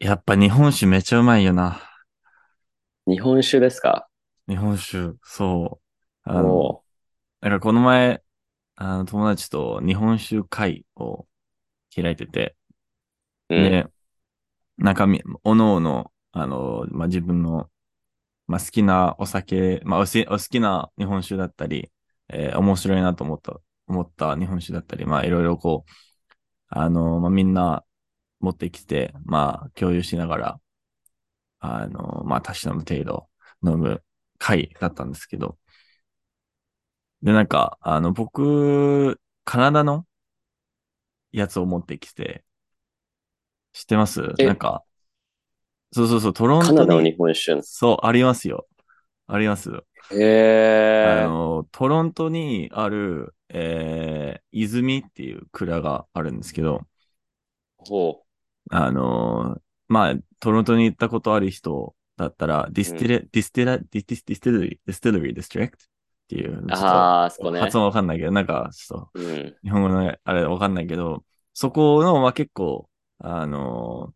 やっぱ日本酒めちゃうまいよな。日本酒ですか？日本酒、そう。あの、おなんかこの前、あの友達と日本酒会を開いてて、う。うん。で、なんかみ、おのおの、あの、まあ、自分の、まあ、好きなお酒、まあ、おしお好きな日本酒だったり、えー面白いなと思った、思った日本酒だったり、まあ、いろいろこう、あの、まあ、みんな持ってきて、まあ、共有しながら、あの、まあ、たしなむ程度飲む会だったんですけど、で、なんか、あの、僕、カナダのやつを持ってきて、知ってます？なんえ、か、そうそうそう、トロカナダのントに、日本酒？そう、ありますよ。あります。へえ。あの、トロントにある、えー、泉っていう蔵があるんですけど、ほあの、まあ、トロントに行ったことある人だったら、ディう。うん。スティレ、ディスティラ、ディスティルリー、ディスティルリーディストリクトっていう、ああ、あそと、こね。発音わかんないけど、なんか、ちょっと、うん。日本語のあれわかんないけど、そこの、まあ、結構、あの、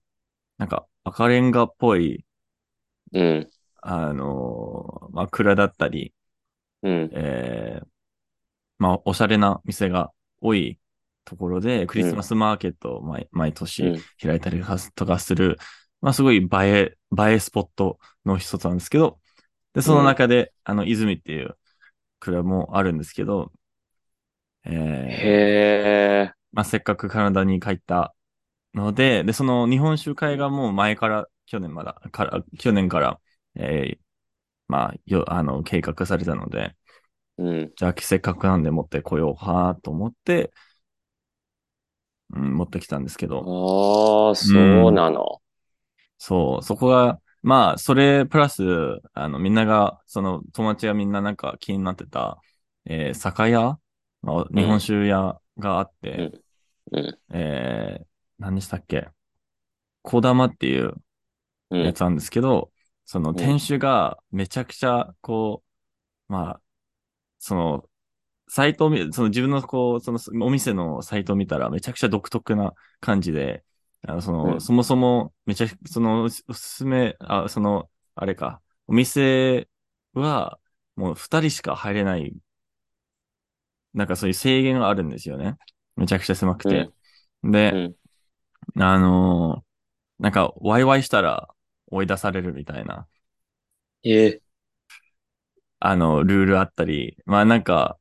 なんか赤レンガっぽい、うん。あの、まあ、蔵だったり、うん。えー、まあ、おしゃれな店が多いところで、クリうん。スマスマーケットを毎、毎年うん。開いたりとかする、まあ、すごい映え、映えスポットの一つなんですけど、で、そのうん。中で、あの、泉っていう蔵もあるんですけど、へえー、え。まあ、せっかくカナダに帰ったので、で、その日本酒会がもう前から、去年まだ、から、去年から、えー、まあ、よ、あの、計画されたので、うん。じゃあ、せっかくなんで持ってこようかと思って、うん、持ってきたんですけど、ああ、うそうん、なの。そう、そこが、まあ、それプラス、あの、みんなが、その友達がみんななんか気になってた、えー酒屋、まあ、日本うん。酒屋があって、うん。うん。えー、何でしたっけ？小玉っていううん。やつなんですけど、そのうん。店主がめちゃくちゃ、こう、まあ、その、サイトを見、その自分のこう、そのお店のサイトを見たらめちゃくちゃ独特な感じで、あの、その、うん。そもそもめちゃ、その、おすおすすめ、あ、その、あれか、お店はもう二人しか入れない、なんかそういう制限があるんですよね。めちゃくちゃ狭くて。うん。うで、ん。あのーなんか、ワイワイしたら追い出されるみたいな、ええ。あの、ルールあったり、まあなんか、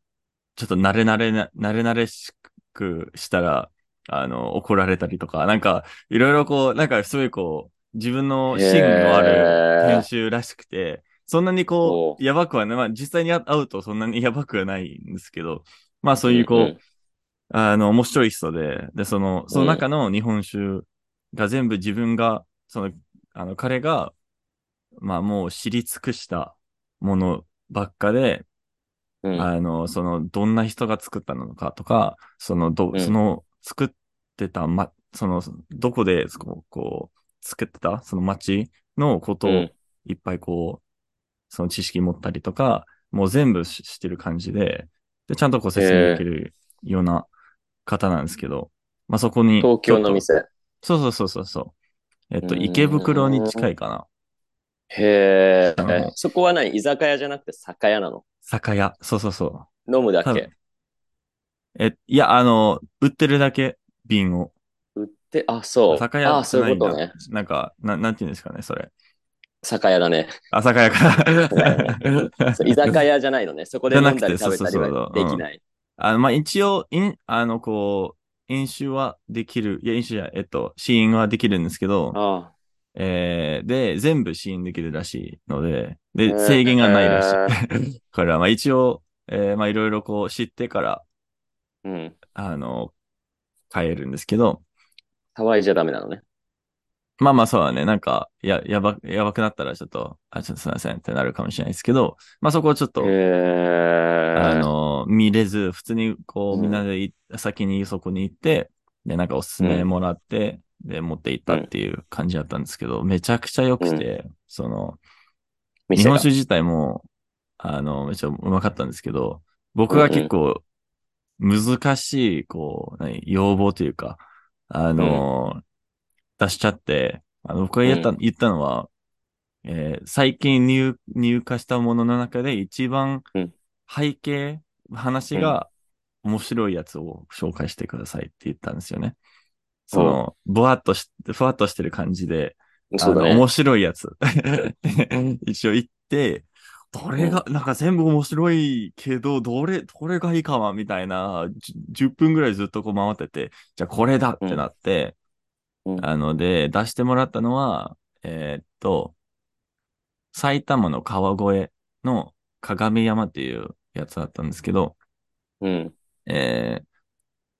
ちょっと慣れ慣れな、慣れ慣れしくしたら、あの、怒られたりとか、なんか、いろいろこう、なんかすごいこう、自分のへ芯のある編え。集らしくて、そんなにこおう。う、やばくはない、まあ実際に会うとそんなに やばくはないんですけど、まあそういうこう、うん。あの、面白い人で、で、その、そのうん。中の日本酒が全部自分が、その、あの、彼が、まあもう知り尽くしたものばっかで、うん。あの、その、どんな人が作ったのかとか、その、ど、うん。その、作ってた、ま、その、どこで、こう、こう作ってた、その街のことをうん。いっぱいこう、その知識持ったりとか、もう全部ししてる感じで、で、ちゃんとこうへ説明できえ。るような方なんですけど、まあ、そこに、東京の店。そうそうそうそうそう、えっうと、池袋に。近いかな。へえ。そこは何？居酒屋じゃなくて酒屋なの？酒屋。そうそうそう。飲むだ多分、けえ、いや、あの、売ってるだけ瓶を。売って、あ、そう。酒屋あ、そういうじゃないんだ。ことね。なんか、な、なんていうんですかね、それ。酒屋だね。あ、酒屋か。そう、居酒屋じゃないのね。そこで飲んだりじゃなくて、そう食べたりはそうそう。うん。できない。あの、まあ、一応、いん、あの、こう、飲酒はできる。いや、飲酒じゃない、えっと、試飲はできるんですけど、あえー、で、全部試飲できるらしいので、あ。で、制限がないらしい。から、まあ、一応、えー、まあ、いろいろこう知ってから、うん。あの、買えるんですけど、騒いじゃダメなのね。まあまあそうだね。なんか、や、やば、やばくなったらちょっと、あ、ちょっとすいませんってなるかもしれないですけど、まあそこをちょっへと、あえ。の、見れず、普通にこう、みんなうん。先にそこに行って、で、なんかおすすうん。めもらって、で、持って行っうん。たっていう感じだったんですけど、めちゃくちゃ良くうん。て、その、日。本酒自体も、あの、めっちゃうまかったんですけど、僕がうんうん。結構難しい、こう、何要望というか、あうん。の、出しちゃって、あの僕が言った,、うん言ったのは、えー最近入入荷したものの中で一番うん背景、話が面白いやつを紹介してくださいって言ったんですよね。その、ぼわっとし、ふわっとしてる感じで。あの面白いやつ。一応言って、どれが、なんか全部面白いけど、どれ、どれがいいかはみたいな、じゅ10分ぐらいずっとこう回ってて、じゃあこれだってなって、うんあので、出してもらったのは、えーっと、埼玉の川越の鏡山っていうやつだったんですけど、うん。えー、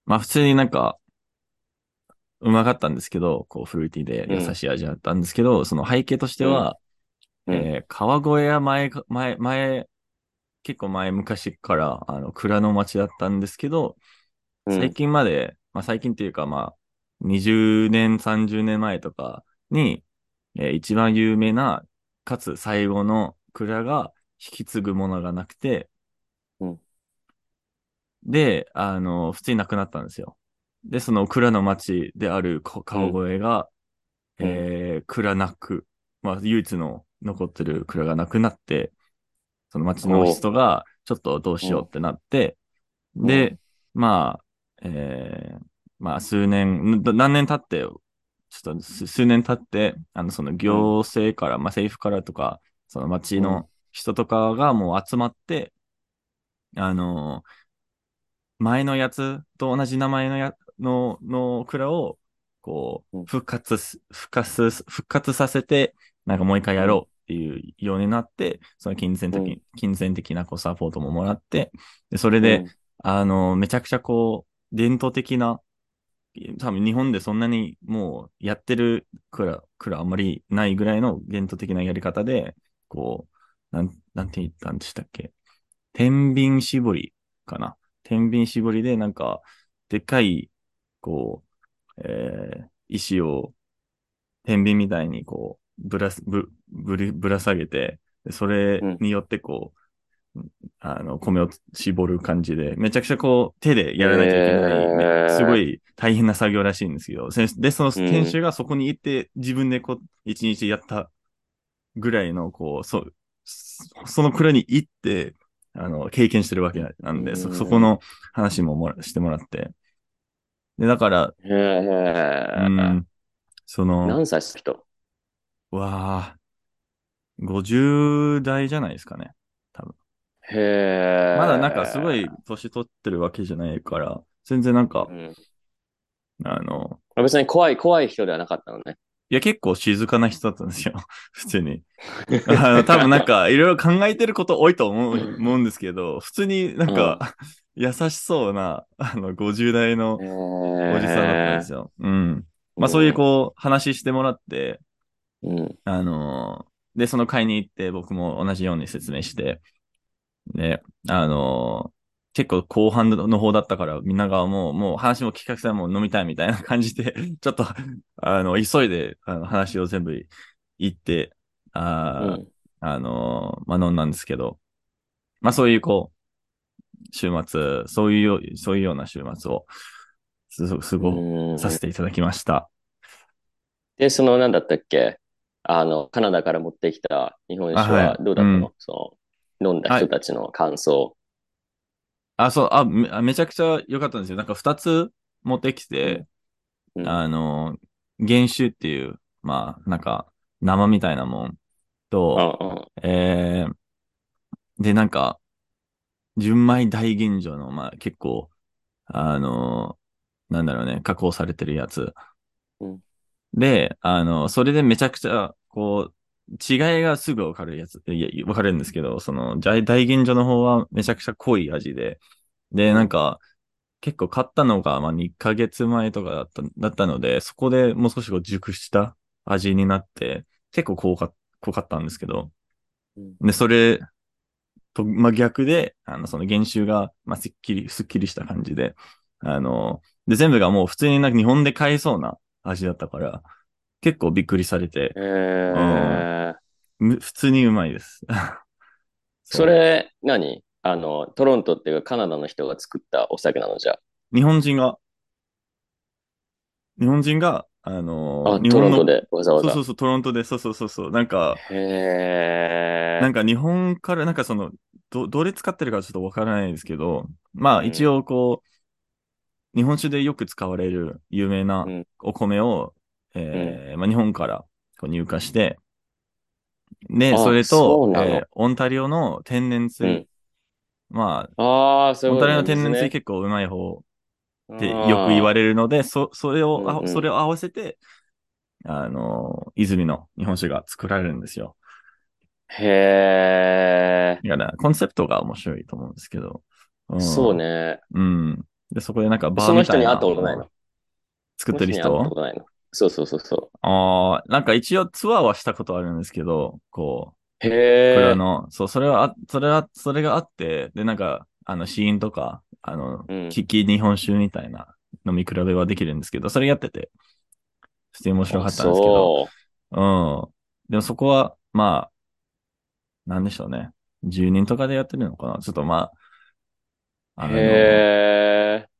まあ普通になんか、うまかったんですけど、こうフルーティーで優しい味だったんですけど、その背景としては、うん。えー川越は前が、前、前、結構前昔から、あの、蔵の町だったんですけど、うん。最近まで、まあ最近っていうかまあ、20年、30年前とかに、えー一番有名な、かつ最後の蔵が引き継ぐものがなくて、うん。で、あの、普通になくなったんですよ。で、その蔵の町であるこ川越が、うん。えー蔵なく、まあ唯一の残ってる蔵がなくなって、その町の人がちょっとどうしようってなって、ん。で、まあ、えーまあ数年、ん何年経って、ちょっと数数年経って、あの、その行政から、まあ政府からとか、その町うん。の人とかがもう集まって、あの前のやつと同じ名前のや、の、の蔵を、こうん。う、復活す、復活す、復活させて、なんかもう一回やろうっていうようになって、その金銭的、うん。金銭的なこうサポートももらって、で、それで、あの、めちゃくちゃこう、伝統的な、多分日本でそんなにもうやってるくら、くらあんまりないぐらいの伝統的なやり方で、こう、なん、なんて言ったんでしたっけ？天秤絞りかな？天秤絞りでなんか、でっかい、こう、えー、石を天秤みたいにこう、ぶらす、ぶ、ぶり、ぶら下げて、でそれによってこう、あの、米を絞る感じで、めちゃくちゃこう、手でやらなきゃいけない、ねへー。すごい大変な作業らしいんですけど、で、そのうん。店主がそこに行って、自分でこう、一日やったぐらいの、こう、そう、そその蔵に行って、あの、経験してるわけなんで、そ、うん。そこの話ももらしてもらって。で、だから、へえ。うん、その、何歳の人わあ、50代じゃないですかね。へえ。まだなんかすごい年取ってるわけじゃないから、全然なんかう、ん。あの、別に怖い、怖い人ではなかったのね。いや結構静かな人だったんですよ。普通に。あの多分なんか いろいろ考えてること多いと思う思うんですけど、普通になんか、優しそうな、あの、50代のおおじさんだったんですよ。うん。まあそういうこう、話してもらって。あのーで、その会に行って僕も同じように説明して、で、あのー結構後半の方だったから、みんながもう、もう話も聞かせたらもう飲みたいみたいな感じで、ちょっと、あの、急いで、あの、話を全部言って、あー、うん。あのーまあ、飲んだんですけど、まあ、そういう、こう、週末、そういうそういうような週末を、す、すご、うん。させていただきました。で、その、なんだったっけ？あの、カナダから持ってきた日本酒あははい。どうだったの、うん。その、飲んだ人たちの感想。あ、そう、あ、めあめちゃくちゃ良かったんですよ。なんか二つ持ってきて、うんあの、原酒っていう、まあ、なんか、生みたいなもんうんと、うんえー、で、なんか、純米大吟醸の、まあ、結構、あの、なんだろうね、加工されてるやつ。うんで、あの、それでめちゃくちゃ、こう、違いがすぐわかるやつ、いや、わかるんですけど、その、大大吟醸の方はめちゃくちゃ濃い味で、で、なんか、結構買ったのが、まあ、2ヶ月前とかだった、だったので、そこでもう少しこう熟した味になって、結構濃か濃かったんですけど、うん。で、それと、まあ、逆で、あの、その原酒が、まあ、すっきり、すっきりした感じで、あの、で、全部がもう普通になんか日本で買えそうな味だったから、結構びっくりされて、へえ。む普通にうまいです。それ、何？あの、トロントっていうかカナダの人が作ったお酒なのじゃあ。日本人が、日本人があの、あ、日本の、トロントでわざわざ。そうそうそう、トロントで、そうそうそうそう、なんか。なんか日本から、なんかその、ど、どれ使ってるかちょっとわからないですけど、まあうん一応こう、日本酒でよく使われる有名なうんお米を、えーまあ日本からこう入荷して、で、あそれと、そうなのえーオンタリオの天然水、うんまあ、ああ、そういうオンタリオの天然。水結構うまい方ってよく言われるので、そ、それを、あうそれを合わせて、あの、泉の日本酒が作られるんですよ。へだから、コンセプトが面白いと思うんですけど。ー。んそう。ね。うん。で、そこでなんかバーその人にみたいな会ったことないの？作ってる人ことないの？そうそうそうそああ、なんか一応ツアーはしたことあるんですけど、こう。う、へー。蔵の、そう、それはあ、それは、それがあって、で、なんか、あの、試飲とか、あの、うんキキ日本酒みたいな飲み比べはできるんですけど、それやってて、普通に面白かったんですけど、そうん。でもそこは、まあ、なんでしょうね。10人とかでやってるのかなちょっとまあ、う。あの、へー。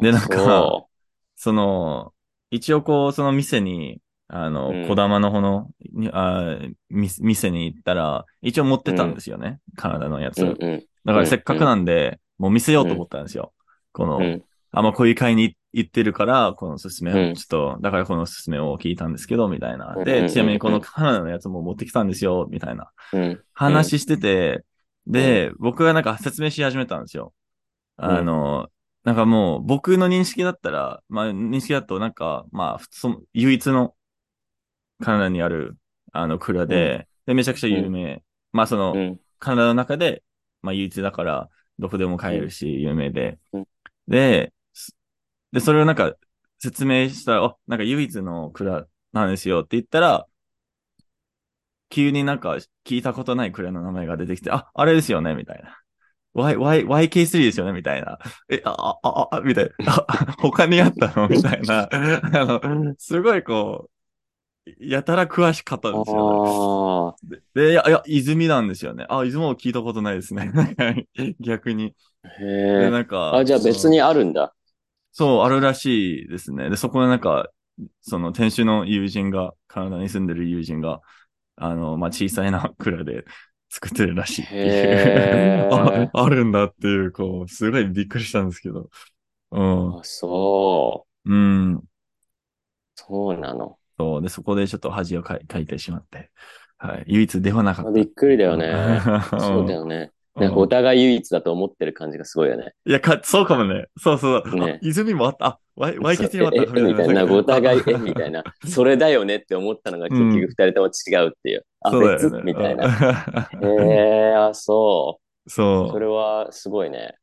でなんかそその、一応こう、その店に、あの、うん小玉の方の、にあみ店に行ったら、一応持ってたんですよね。カナダのやつ。う。うんうん。だからせっかくなんで、もう見せようと思ったんですよ。この、うん。あ、まあ、こういう会に行ってるから、このおすすめを、うんちょっと、だからこのおすすめを聞いたんですけど、みたいな。で、うんうんうんうんちなみにこのカナダのやつも持ってきたんですよ、みたいなうん。話してて、で、僕がなんか説明し始めたんですよ。あの、なんかもう僕の認識だったら、まあ認識だとなんか、まあ普通の、唯一のカナダにある、あの蔵で、で、めちゃくちゃ有名。まあその、うん。カナダの中で、まあ唯一だから、どこでも買えるし、有名でうん。で、すで、それをなんか説明したら、あ、なんか唯一の蔵なんですよって言ったら、急になんか聞いたことない蔵の名前が出てきて、あ、あれですよね、みたいな。Y、Y、YK3 ですよね、みたいな。え、あ、あ、あ、あ、みたいな。あ他にあったの？みたいな。あの、すごいこう、やたら詳しかったんですよ、ね。あで、いや、いや、泉なんですよね。あ、泉も聞いたことないですね。逆に。へえ。なんか。あ、じゃあ別にあるんだ。そう、あるらしいですね。で、そこでなんか、その店主の友人が、カナダに住んでる友人が、あの、まあ、小さいな蔵で作ってるらしいっていうあ。あるんだっていう、こう、すごいびっくりしたんですけど。うん。あ、そう。うん。そうなの。そう。で、そこでちょっと恥をかいかいてしまって。はい。唯一ではなかった。びっくりだよね。うんそうだよね。うんなんかお互い唯一だと思ってる感じがすごいよね。いや、か、そうかもね。そうそう。ねあ、泉もあった？あ、ワイ、ワイキツにもあった？え、えみたいな。お互い、え、みたいな。な。それだよねって思ったのが結局二人とも違うっていう。あ、別そうだよね。みたいな。な。へえ、あ、そう。そう。それはすごいね。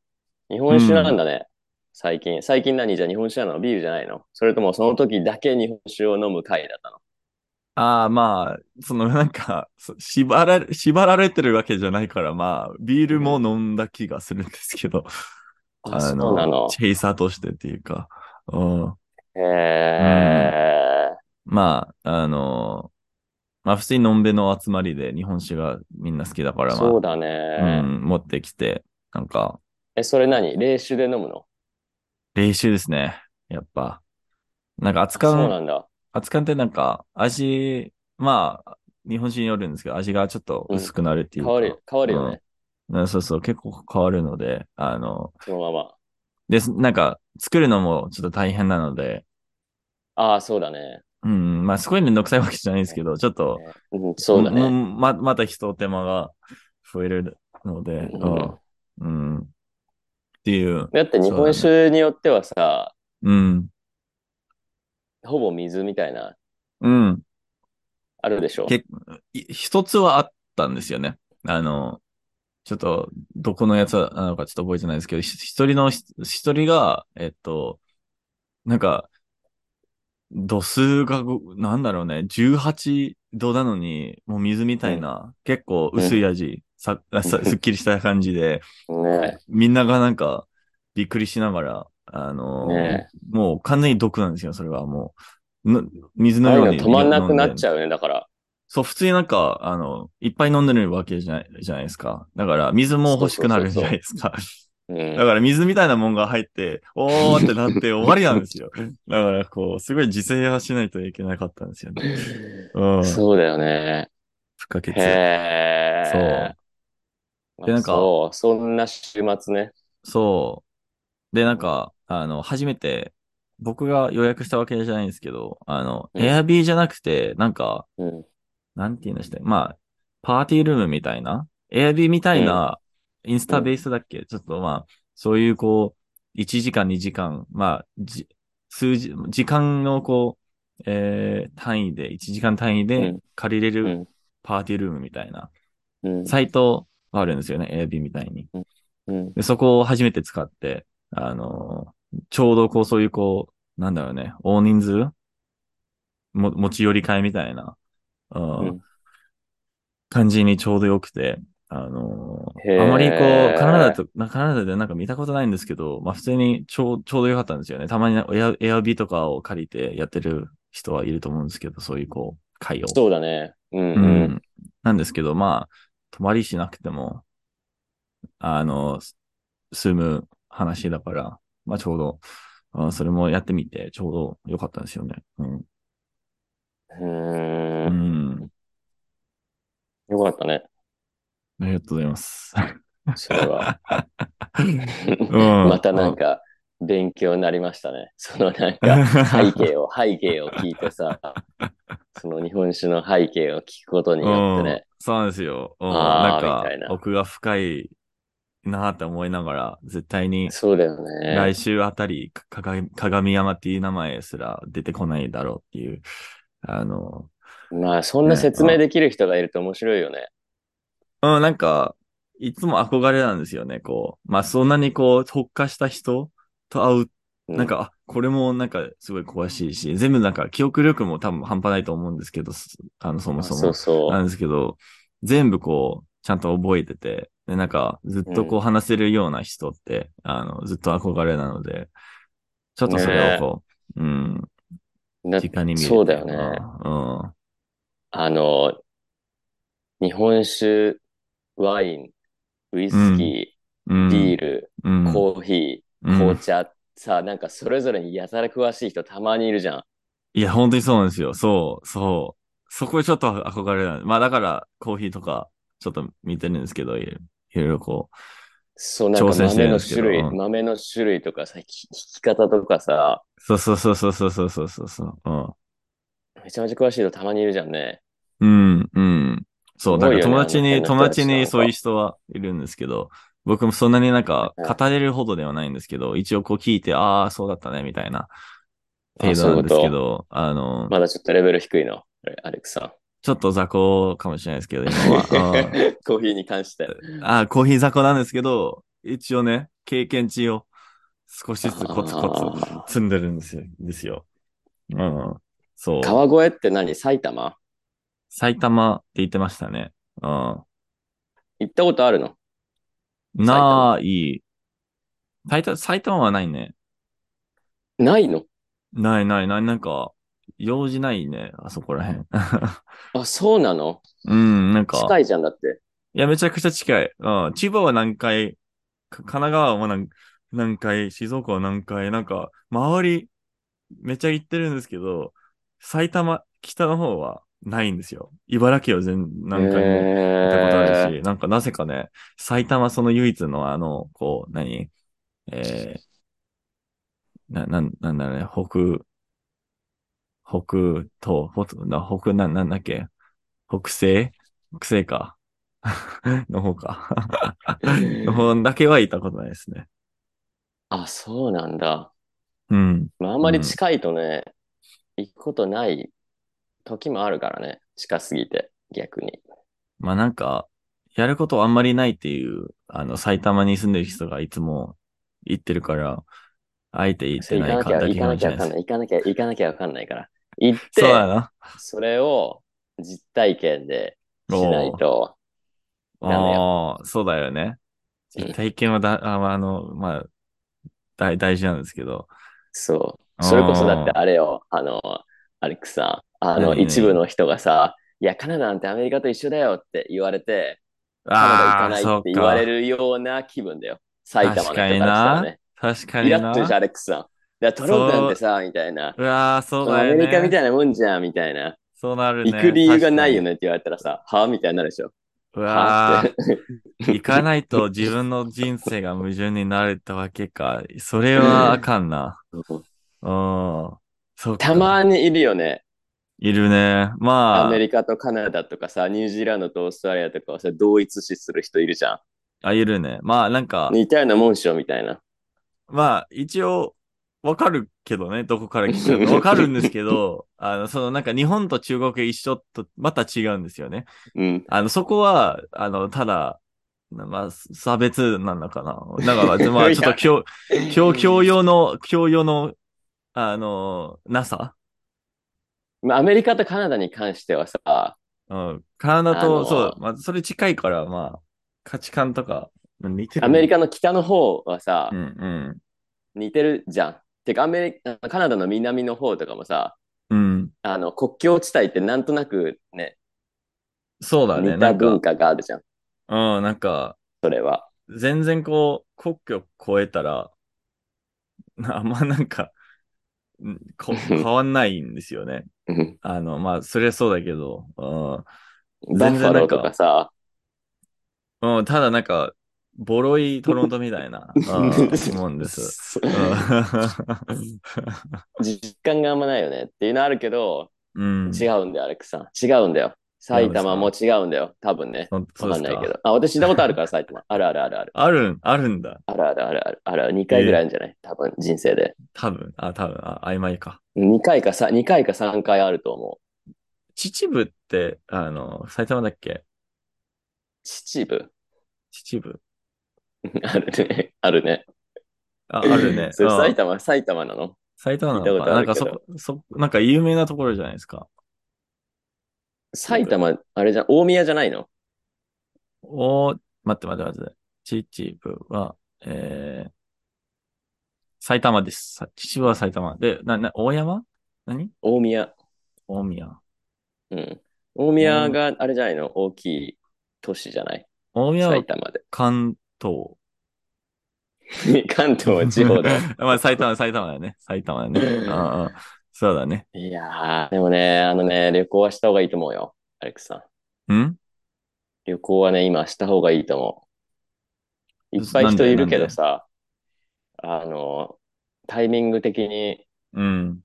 日本酒なんだね。最近。最近何？じゃあ日本酒なの？ビールじゃないの？それともその時だけ日本酒を飲む会だったの？ああ、まあ、そのなんか、そ縛られ、縛られてるわけじゃないから、まあ、ビールも飲んだ気がするんですけど、あ、そうなの。チェイサーとしてっていうか、うん、へえ。まあ、あの、まあ普通にのんべの集まりで日本酒がみんな好きだから、まあ、そうだうね。ん、持ってきて、なんか、え、それ何？冷酒で飲むの？冷酒ですね。やっぱ。なんかあ扱う、そうなんだ。扱ってなんか、味、まあ、日本酒によるんですけど、味がちょっと薄くなるっていうか。変わる、変わるよね。うん。そうそう、結構変わるので、あの、そのまま。で、なんか、作るのもちょっと大変なので、ああ、そうだね。うん、まあ、すごいめんどくさいわけじゃないんですけど、ちょっと、うん、そうだもね。ま、また一手間が増えるので、ううん。ん、うん、っていう、だって日本酒によってはさ、うん、ほぼ水みたいな、うん、あるでしょ？けい一つはあったんですよね。あの、ちょっと、どこのやつなのかちょっと覚えてないですけど、ひ一人の、ひ一人が、えっと、なんか、度数がご、なんだろうね、18度なのに、もう水みたいな、結構薄い味、さ、あさ、すっきりした感じで、ね。みんながなんか、びっくりしながら、あのーねもう完全に毒なんですよ、それはもう。ぬ水ののように。止まんなくなっゃちゃうよね、だから。そう、普通になんか、あの、いっぱい飲んでるわけじゃない、じゃないですか。だから、水も欲しくなるじゃないですか。うん。だから水みたいなもんが入って、おーってなって終わりなんですよ。だからこう、すごい自制はしないといけなかったんですよね。うん。そうだよね。不可欠。へえ。そう。でなんかそう、そんな週末ね。そう。で、なんか、あの、初めて、僕が予約したわけじゃないんですけど、あの、うんエアビーじゃなくて、なんか、うん。なんて言うんでしたまあ、パーティールームみたいな、エアビーみたいな、インスタベースだっけ、ちょっとまあ、そういうこう、1時間、2時間、まあ、じ数字、時間のこう、えー、単位で、1時間単位うでん借りれるうん。パーティールームみたいな、うん。サイトがあるんですよね、エアビーみたいに。うん。で、そこを初めて使って、あのちょうどこう、そういうこう、なんだろうね、大人数？も持ち寄り会みたいな、うんうん感じにちょうど良くて、あのあまりこう、カナダと、なカナダでなんか見たことないんですけど、まあ普通にちょうちょうど良かったんですよね。たまにエアエアビーとかを借りてやってる人はいると思うんですけど、そういうこう、会を。そうだね。うん。ううん。ん。なんですけど、まあ、泊まりしなくても、あの、す住む話だから、まあちょうど、うんそれもやってみて、ちょうど良かったんですよね。うん。うん。ん。よかったね。ありがとうございます。それは。うん またなんか、勉強になりましたね。そのなんか、背景を、背景を聞いてさ、その日本酒の背景を聞くことによってね。うんそうなんですよ。なんか奥が深いなって思いながら、絶対にそうだよね。来週あたり、か鏡鏡山っていう名前すら出てこないだろうっていう、あの、まあ、そんな説明できる人がいると面白いよね。うん、なんか、いつも憧れなんですよね、こう。まあ、そんなにこう、特化した人と会う、うなん、か、あ、これもなんか、すごい詳しいし、全部なんか、記憶力も多分半端ないと思うんですけど、すあの、そもあそも。そうそなんですけど、全部こう、ちゃんと覚えてて、で、なんか、ずっとこうう話せるような人って、あの、ずっと憧れなので、ちょっとそれをこう、うん、う。だ直に見れてそうだよね。うん。あの、日本酒、ワイン、ウイスキうん。ー、ビール、うん、コーヒー、うん紅茶、さ、なんかそれぞれにやたら詳しい人たまにいるじゃん。いや、本当にそうなんですよ。そう、そう。そこちょっと憧れなんまあだから、コーヒーとか、ちょっと見てるんですけど、いろいろこそう、なんか挑戦して豆のるんですけど種類、うん。豆の種類とかさ、ひ引き方とかさ、う、そうそうそうそうそうそうそうそう。そう。めちゃめちゃ詳しい人たまにいるじゃんね。うん、うん、うん。そう、だから友達に、あの辺の人友達にそういう人はいるんですけど、僕もそんなになんかうん。語れるほどではないんですけど、一応こう聞いて、ああ、そうだったね、みたいなあ程度なんですけど、あの、まだちょっとレベル低いの、アレックさちょっと雑魚かもしれないですけど、今ん。は。う んコーヒーに関して。あ、コーヒー雑魚なんですけど、一応ね、経験値を少しずつコツコあツ積んでるんですよ。ですよ。うん。そう。川越って何？埼玉？埼玉って言ってましたね。うん。行ったことあるの？ない。埼玉はないね。ないの？ないないない。なんか、用事ないね。あそこらへん。あ、そうなの？うん、なんか。近いじゃんだって。いや、めちゃくちゃ近い。うん。千葉は何回、か神奈川は何何回、静岡は何回、なんか、周り、めちゃ行ってるんですけど、埼玉、北の方はないんですよ。茨城は全、何回も行ったことあるし、えなんかなぜかね、埼玉その唯一のあの、こう、何？えー、な、なん、なんだろうね、北、北東、北、な、北、な、なんだっけ？北西？北西か。の方か。の方だけは行ったことないですね。あ、そうなんだ。うん。まあ、あんまり近いとね、行くことない時もあるからね。近すぎて、逆に。まあなんか、やることあんまりないっていう、あの、埼玉に住んでる人がいつも言ってるから、あえて言ってない行かだけかも行かなしれないです。きゃ。行かなきゃ、行かなきゃわかんないから。行っそうな。それを実体験でしないと。ダメああ、そうだよね。うん実体験はだ、ああの、まあ、大、大事なんですけど。そう。それこそだってあれよ、あの、アレックさん、あの、一部の人がさ、いや、カナダなんてアメリカと一緒だよって言われて、カナダ行かないって言われるような気分だよ。埼玉の人からしたらね。確かイにな。ラッとしたアレックスさん。いや、トロンプなんてさ、みたいな。うわー、そうアだよね。メリカみたいなもんじゃん、みたいな。そうなるね。行く理由がないよねって言われたらさ、はみたいになるでしょ。うはわ行かないと自分の人生が矛盾になるってわけか。それはあかんな。うん。そうか。たまにいるよね。いるね。まあアメ、リカとカナダとかさ、ニュージーランドとオーストラリアとかをさ、同一視する人いるじゃあ、いるね。まあ、なんかん。、似たようなもんしよ、みたいな。まあ、一応、わかるけどね、どこから来たか。わかるんですけど、あの、そのなんか日本と中国が一緒とまた違うんですよね。うん。あの、そこは、あの、ただ、まあ、差別なのかな。だから、まあ、ちょっと教、教、教養の、教養の、あの、なさ？まあ、アメリカとカナダに関してはさ、うん。カナダと、そう、まあ、それ近いから、まあ、価値観とか、似てる。アメリカの北の方はさう、ん、うん。似てるじゃん。てか、アメリカ、カナダの南の方とかもさ、うん。あの、国境地帯ってなんとなくね、そうだね。似なんか、た文化があるじゃん。うん、なんか、それは。全然こう、国境越えたら、あんまなんか、んこ 変わんないんですよね。うんあの、まあ、それはそうだけど、うんバッ全然なんかファローとかさ、うん、ただなんか、ボロいトロントみたいな、うんです。う ん実感があんまないよねっていうのあるけど、うん。違うんだよ、アレックスさん。違うんだよ。埼玉も違うんだよ。多分ね。わかんないけど。あ、私知ったことあるから、埼玉。あるあるあるある。あるん、あるんだ。あるあるあるある。あるある。2回ぐらいあるんじゃない？多分、人生で。多分、あ、多分、あ、曖昧か。2回かさ、2回か3回あると思う。秩父って、あの、埼玉だっけ？秩父？秩父。あるね。あるね。あ、あるね。それうん埼玉、埼玉なの？埼玉なのかな？なんかそ、そ、なんか有名なところじゃないですか。埼玉、あれじゃん、大宮じゃないの？おー、待って待って待って。秩父は、えー、埼玉です。さ秩父は埼玉。で、な、な、大山？何？大宮。大宮。うん。大宮があれじゃないの？大きい都市じゃない？大宮は埼玉で。関東。関東は地方だよ。まあ、埼玉、埼玉だよね。埼玉だね。うんうん。そうだね。いやー、でもね、あのね、旅行はした方がいいと思うよ。アレックスさん。ん？旅行はね、今した方がいいと思う。いっぱい人いるけどさ、あの、タイミング的にうん。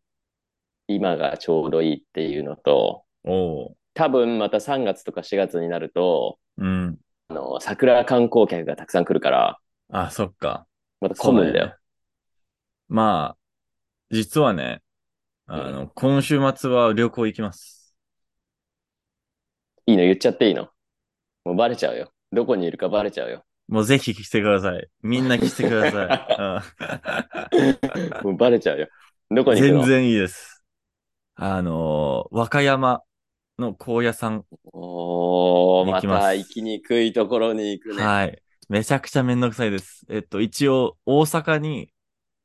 今がちょうどいいっていうのと、おう。多分また3月とか4月になると、うん。あの、桜観光客がたくさん来るから、あ、そっか。また混むんだよ。まあ、実はね、あの、今週末は旅行行きます。いいの？言っちゃっていいの？もうバレちゃうよ。どこにいるかバレちゃうよ。もうぜひ来てください。みんな来てください。もうバレちゃうよ。どこうんに行くの？全然いいです。あのー、和歌山の高野山。おー、また行きにくいところに行くね。はい。めちゃくちゃめんどくさいです。えっと、一応、大阪に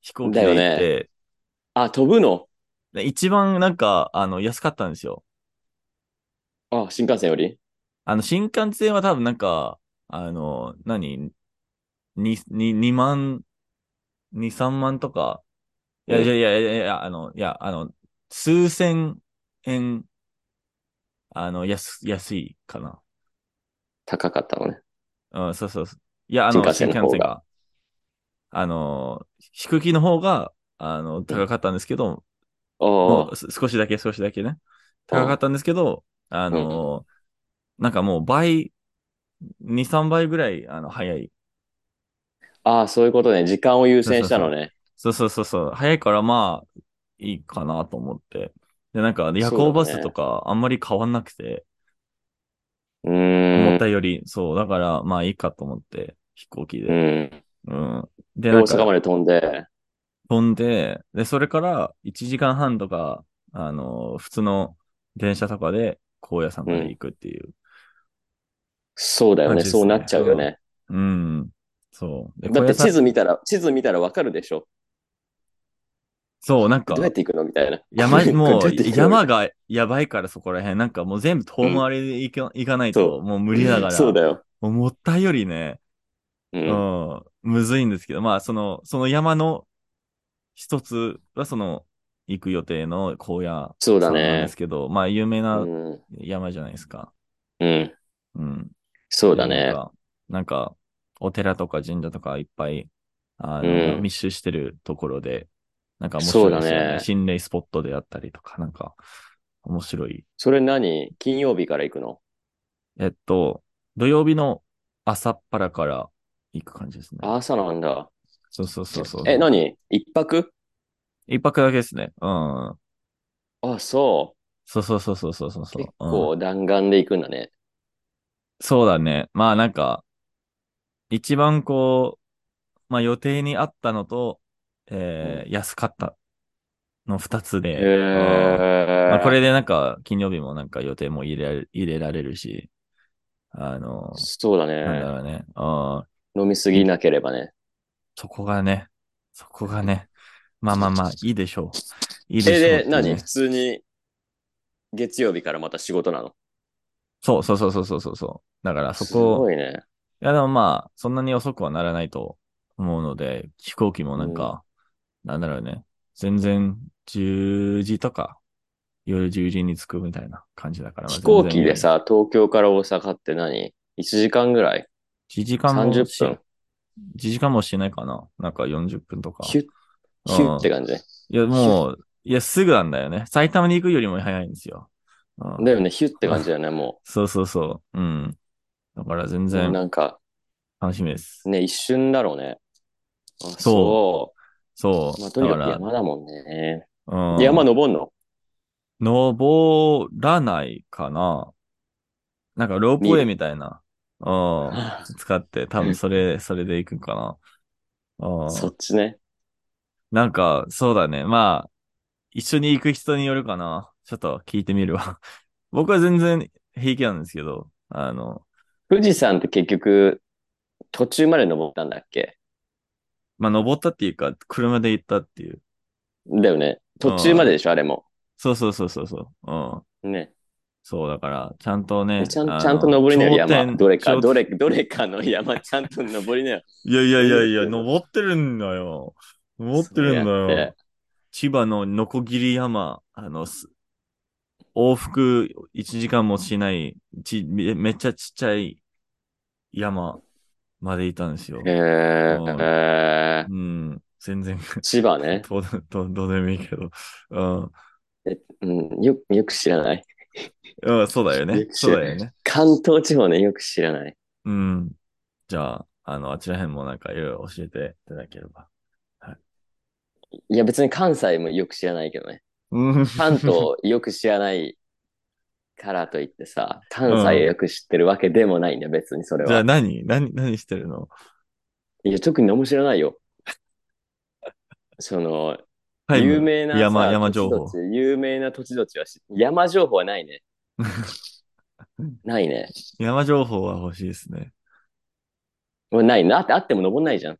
飛行機で行って、あ、飛ぶの？で一番なんか、あの、安かったんですよ。あ、新幹線より？あの、新幹線は多分なんか、あの、何？に、に、2万、2、3万とか。いやうんいやいやいやいや、あの、いや、あの、数千円、あの、安、安いかな。高かったのね。うん、そうそうそう。いや、あの、新幹新線の方が。あの、飛行機の方が、あの、高かったんですけど、もうす少しだけ少しだけね。高かったんですけど、あの、なんかもう倍、2、3倍ぐらい、あの、早い。あー、そういうことね。時間を優先したのね。そうそうそうそう。早いからまあ、いいかなと思って。で、なんか、夜行バスとかあんまり変わんなくて、うーん思った。より、そう、だからまあいいかと思って、飛行機うで。ん。うん。で、大なんか、阪まで飛んで、飛んで、で、それから1時間半とか、あの、普通の電車とかで高野山まで行くっていう。そうだよね。そうなっちゃうよね。うん。そう。でだって地図見たら、地図見たらわかるでしょ。そう、なんかどう、やって行くの？みたいな。山、もうどうやって行くの？山がやばいからそこら辺。なんかもう全部遠回りで行か,、行かないそともう無理だから。そうだよ。もうもったいよりね、う。うんん、むずいんですけど、まあ、その、その山の一つは、その、行く予定の荒野そうだ山なんねですけど、まあ、有名う。なん山じゃないですか。うん。うん。そうだね。でなんか、なんかお寺とか神社とかいっぱい、あの、うん密集してるところで、なんか面白いですよそうだね心霊スポットであったりとか、なんか、面白い。それ何？金曜日から行くの？えっと、土曜日の朝っぱらから行く感じですね。朝なんだ。そうそうそうそう。え、何？一泊？一泊だけですね。うん。あ、そそうそうそうそうそうそうう。そう。結うん構弾丸で行くんだね。そうだね。まあなんか、一番こう、まあ予定にあったのと、えー安かったの二つで、え。まあこれでなんか金曜日もなんか予定も入れられ入れられるし、あの、そうだなんだね。ろうね。うん飲みすぎなければね。そこがね、そこがね、まあまあまあ、いいでしょう。いいでしょうね、で、何？普通に月曜日からまた仕事なの？そうそうそうそうそうそうそう。だからそすこ、ごいね。いやでもまあ、そんなに遅くはならないと思うので、飛行機もなんか、なんだろうね、全然10時とか、夜10時に着くみたいな感じだから。まあ飛行機で、さ、東京から大阪って何 ?1 時間ぐらい？全然1時間も ?30 し、分？1時間もしないかな。なんか40分とか。ヒュッ、ヒュッって感じ？いや、もう、いや、すぐなんだよね。埼玉に行くよりも早いんですよ。うんだよね、ヒュッって感じだよね、もそうそうそう。うん。だから全然なんか、楽しみです。ね、一瞬だろうね。あそそ。そうう。まあ、とにかく山だもんね。うん、山登んの？登らないかな。なんかロープウェイみたいな。うん。使って、多分それ、それで行くかな。うん。そっちね。なんか、そうだね。まあ、一緒に行く人によるかな。ちょっと聞いてみるわ。僕は全然平気なんですけど、あの、富士山って結局、途中まで登ったんだっけ？まあ、登ったっていうか、車で行ったっていう。だよね。途中まででしょ、あれも。そうそうそうそうそう。うん。ね。そう、だから、ちゃんとね。ちゃんちゃんと登りなよ、山。どれか、頂どれ、どれかの山、ちゃんと登りなよ。いやいやいやいや、うん登ってるんだよ。登ってるんだよ。千葉のノコギリ山、あの、す往復1時間もしない、ちめめっちゃちっちゃい山までいたんですよ。へうんえう。ん、全然千葉ね。どうどうどうでもいいけど。うん、うん、よ、よく知らない？うん、そうだよねそうだよね。関東地方ね、よく知らない。うん。じゃあ、あの、あちら辺もなんかいろいろ教えていただければ。いや、別に関西もよく知らないけどね。うん関東よく知らないからといってさ、関西をよく知ってるわけでもないん別にそれじゃあは。何何、何してるの？いや、特に何も知らないよ。その、有名なさ山、山情報？有名な土地土地はし山情報はないね。ないね。山情報は欲しいですね。もうないな。あってあっても登んないじゃん。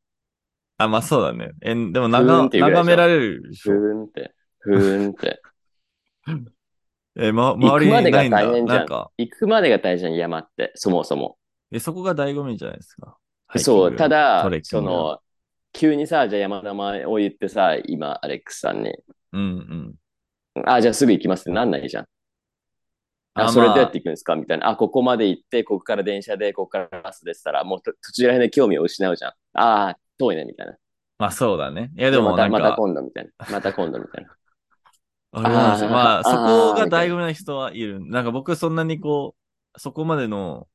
あ、まあそうだね。え、でも眺められるでしふょ。ーんって。ふーんって。え、ま、行周りくまでがにないんだ。大変じゃんなんか、行くまでが大事じゃん、山って。そもそも。え、そこが醍醐味じゃないですか。そう、ただその、急にさ、じゃあ山田前を言ってさ、今、アレックスさんに、うんうん。あ、じゃあすぐ行きますってなんないじゃん。あ、それどうやって行くんですかみたいな。あ、ここまで行って、ここから電車で、ここからバスでしたら、もうと途中ら辺で興味を失うじゃん。ああ、遠いね、みたいな。まあそうだね。いやでもまた、なんまたか、今度みたいな。また今度みたいな。あれなんですよ。あーまあそこが醍醐味な人はいる。なんか僕そんなにこう、そこまでの、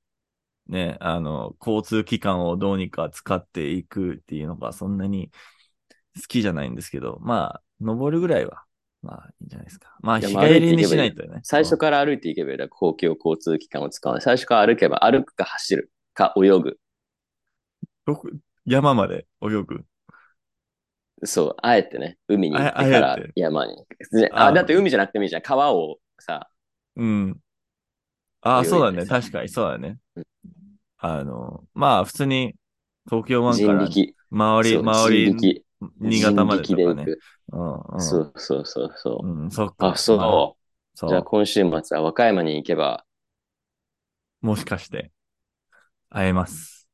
ね、あの、交通機関をどうにか使っていくっていうのがそんなに好きじゃないんですけど、まあ、登るぐらいは、まあいいんじゃないですか。まあ日帰りにしないとね。最初から歩いていけばいいだ公共交通機関を使わない。最初から歩けば、歩くか走るか泳ぐ。どこ山まで泳ぐ。そう、あえてね、海に行ってから山に。ねああ、だって海じゃなくてもいいじゃん。川をさ、うん。ああ、そうだね。さ確かに、そうだねうん。あの、まあ、普通に、東京湾から。周り、周り。新潟までとかね。うん、うん。そうそうそうそう。うん、そっか。あ、そう。まそう。じゃあ今週末は和歌山に行けば、もしかして、会えます。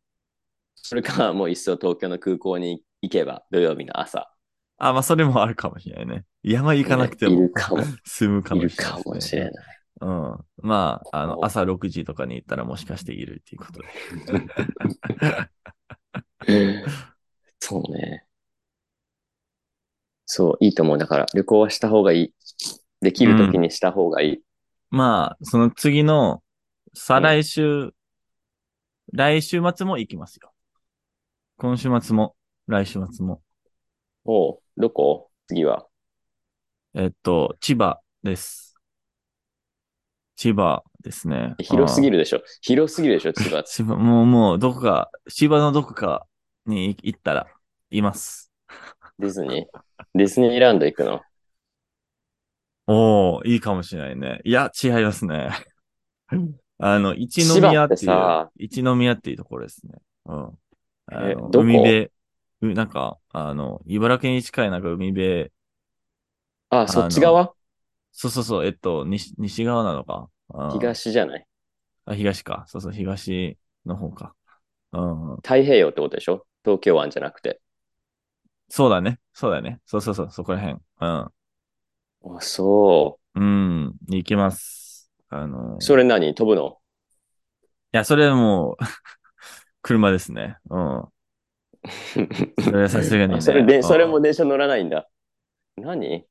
それか、もういっそ東京の空港に行けば、土曜日の朝。あ、まあ、それもあるかもしれないね。山行かなくても、いるかも。済むかいるもしれない、かもしれない。うん。まあ、あの、お朝6時とかに行ったらもしかしているっていうことで。そうね。そう、いいと思う。だから、旅行はした方がいい。できるときにした方がいい。まあ、その次の、再来週、来週末も行きますよ。今週末も、来週末も。おうどこ？次は？えっと、千葉です。千葉ですね。広すぎる。るでしょ？広すぎるでしょ、千葉。千葉、もう、もう、どこか、千葉のどこかに行ったら、います。ディズニー？ディズニーランド行くの？おー、いいかもしれないね。いや、違いますね。あの、一宮っていうさ、一宮っていうところですね。うん。あの海辺、うなんか、あの、茨城に近いなんか海辺、あ、そっち側？そうそうそう、えっと、西、西側なのか。うん東じゃない？あ、東か。そうそう、東の方か。うん。太平洋ってことでしょ？東京湾じゃなくて。そうだね。そうだね。そうそうそう、そこら辺。うん。あ、そうん。行きます。あの、う。それ何？飛ぶの？いや、それはもう、車ですね。うん。それはさすがにね。あそれで、うんそれも電車乗らないんだ。何？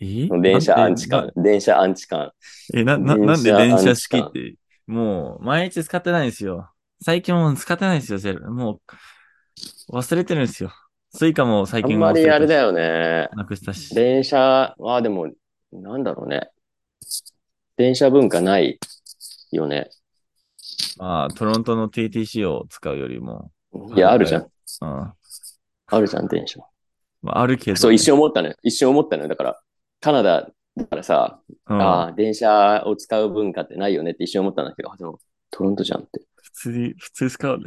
え？電車アンチな感。電車アンチ感。え、な、な、なんで電車式って、もう、毎日使ってないんですよ。最近もう使ってないんですよ、ゼロ。もう、忘れてるんですよ。 Suica も最近あんまりあれだよ。よね。なくしたし。電車はでも、なんだろうね。電車文化ないよね。まあ、トロントの TTC を使うよりも、いや、あるじゃん。うん。まあるじゃん、電車。あ、あるけどね、そう、一瞬思ったのよ。一瞬思ったのよ。だから、カナダだからさ、うんああ、電車を使う文化ってないよねって一瞬思ったんだけど、あでも、トロントじゃんって。普通に、普通に使うね。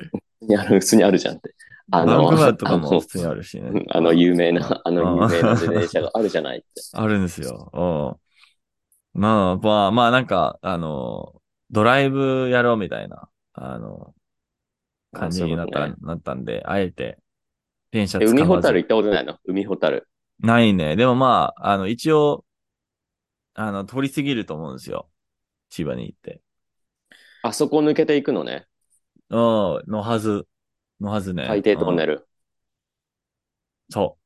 いや、普通にあるじゃんって。あバンの、クーバーとか あのも普通にあるしね。あの有名な、あのうん有名な電車があるじゃないって。あるんですよ。うん。まあ、まあ、まあ、なんか、あの、ドライブやろうみたいな、あの、感じになった、あそういうこなったんで、あえて、電車え使わず海ホタル行ったことないの？海ホタル。ないね。でもまあ、あの、一応、あの、通り過ぎると思うんですよ。千葉に行って。あそこ抜けていくのね。うん、のはず。のはずね。海底トンネル。ル。そ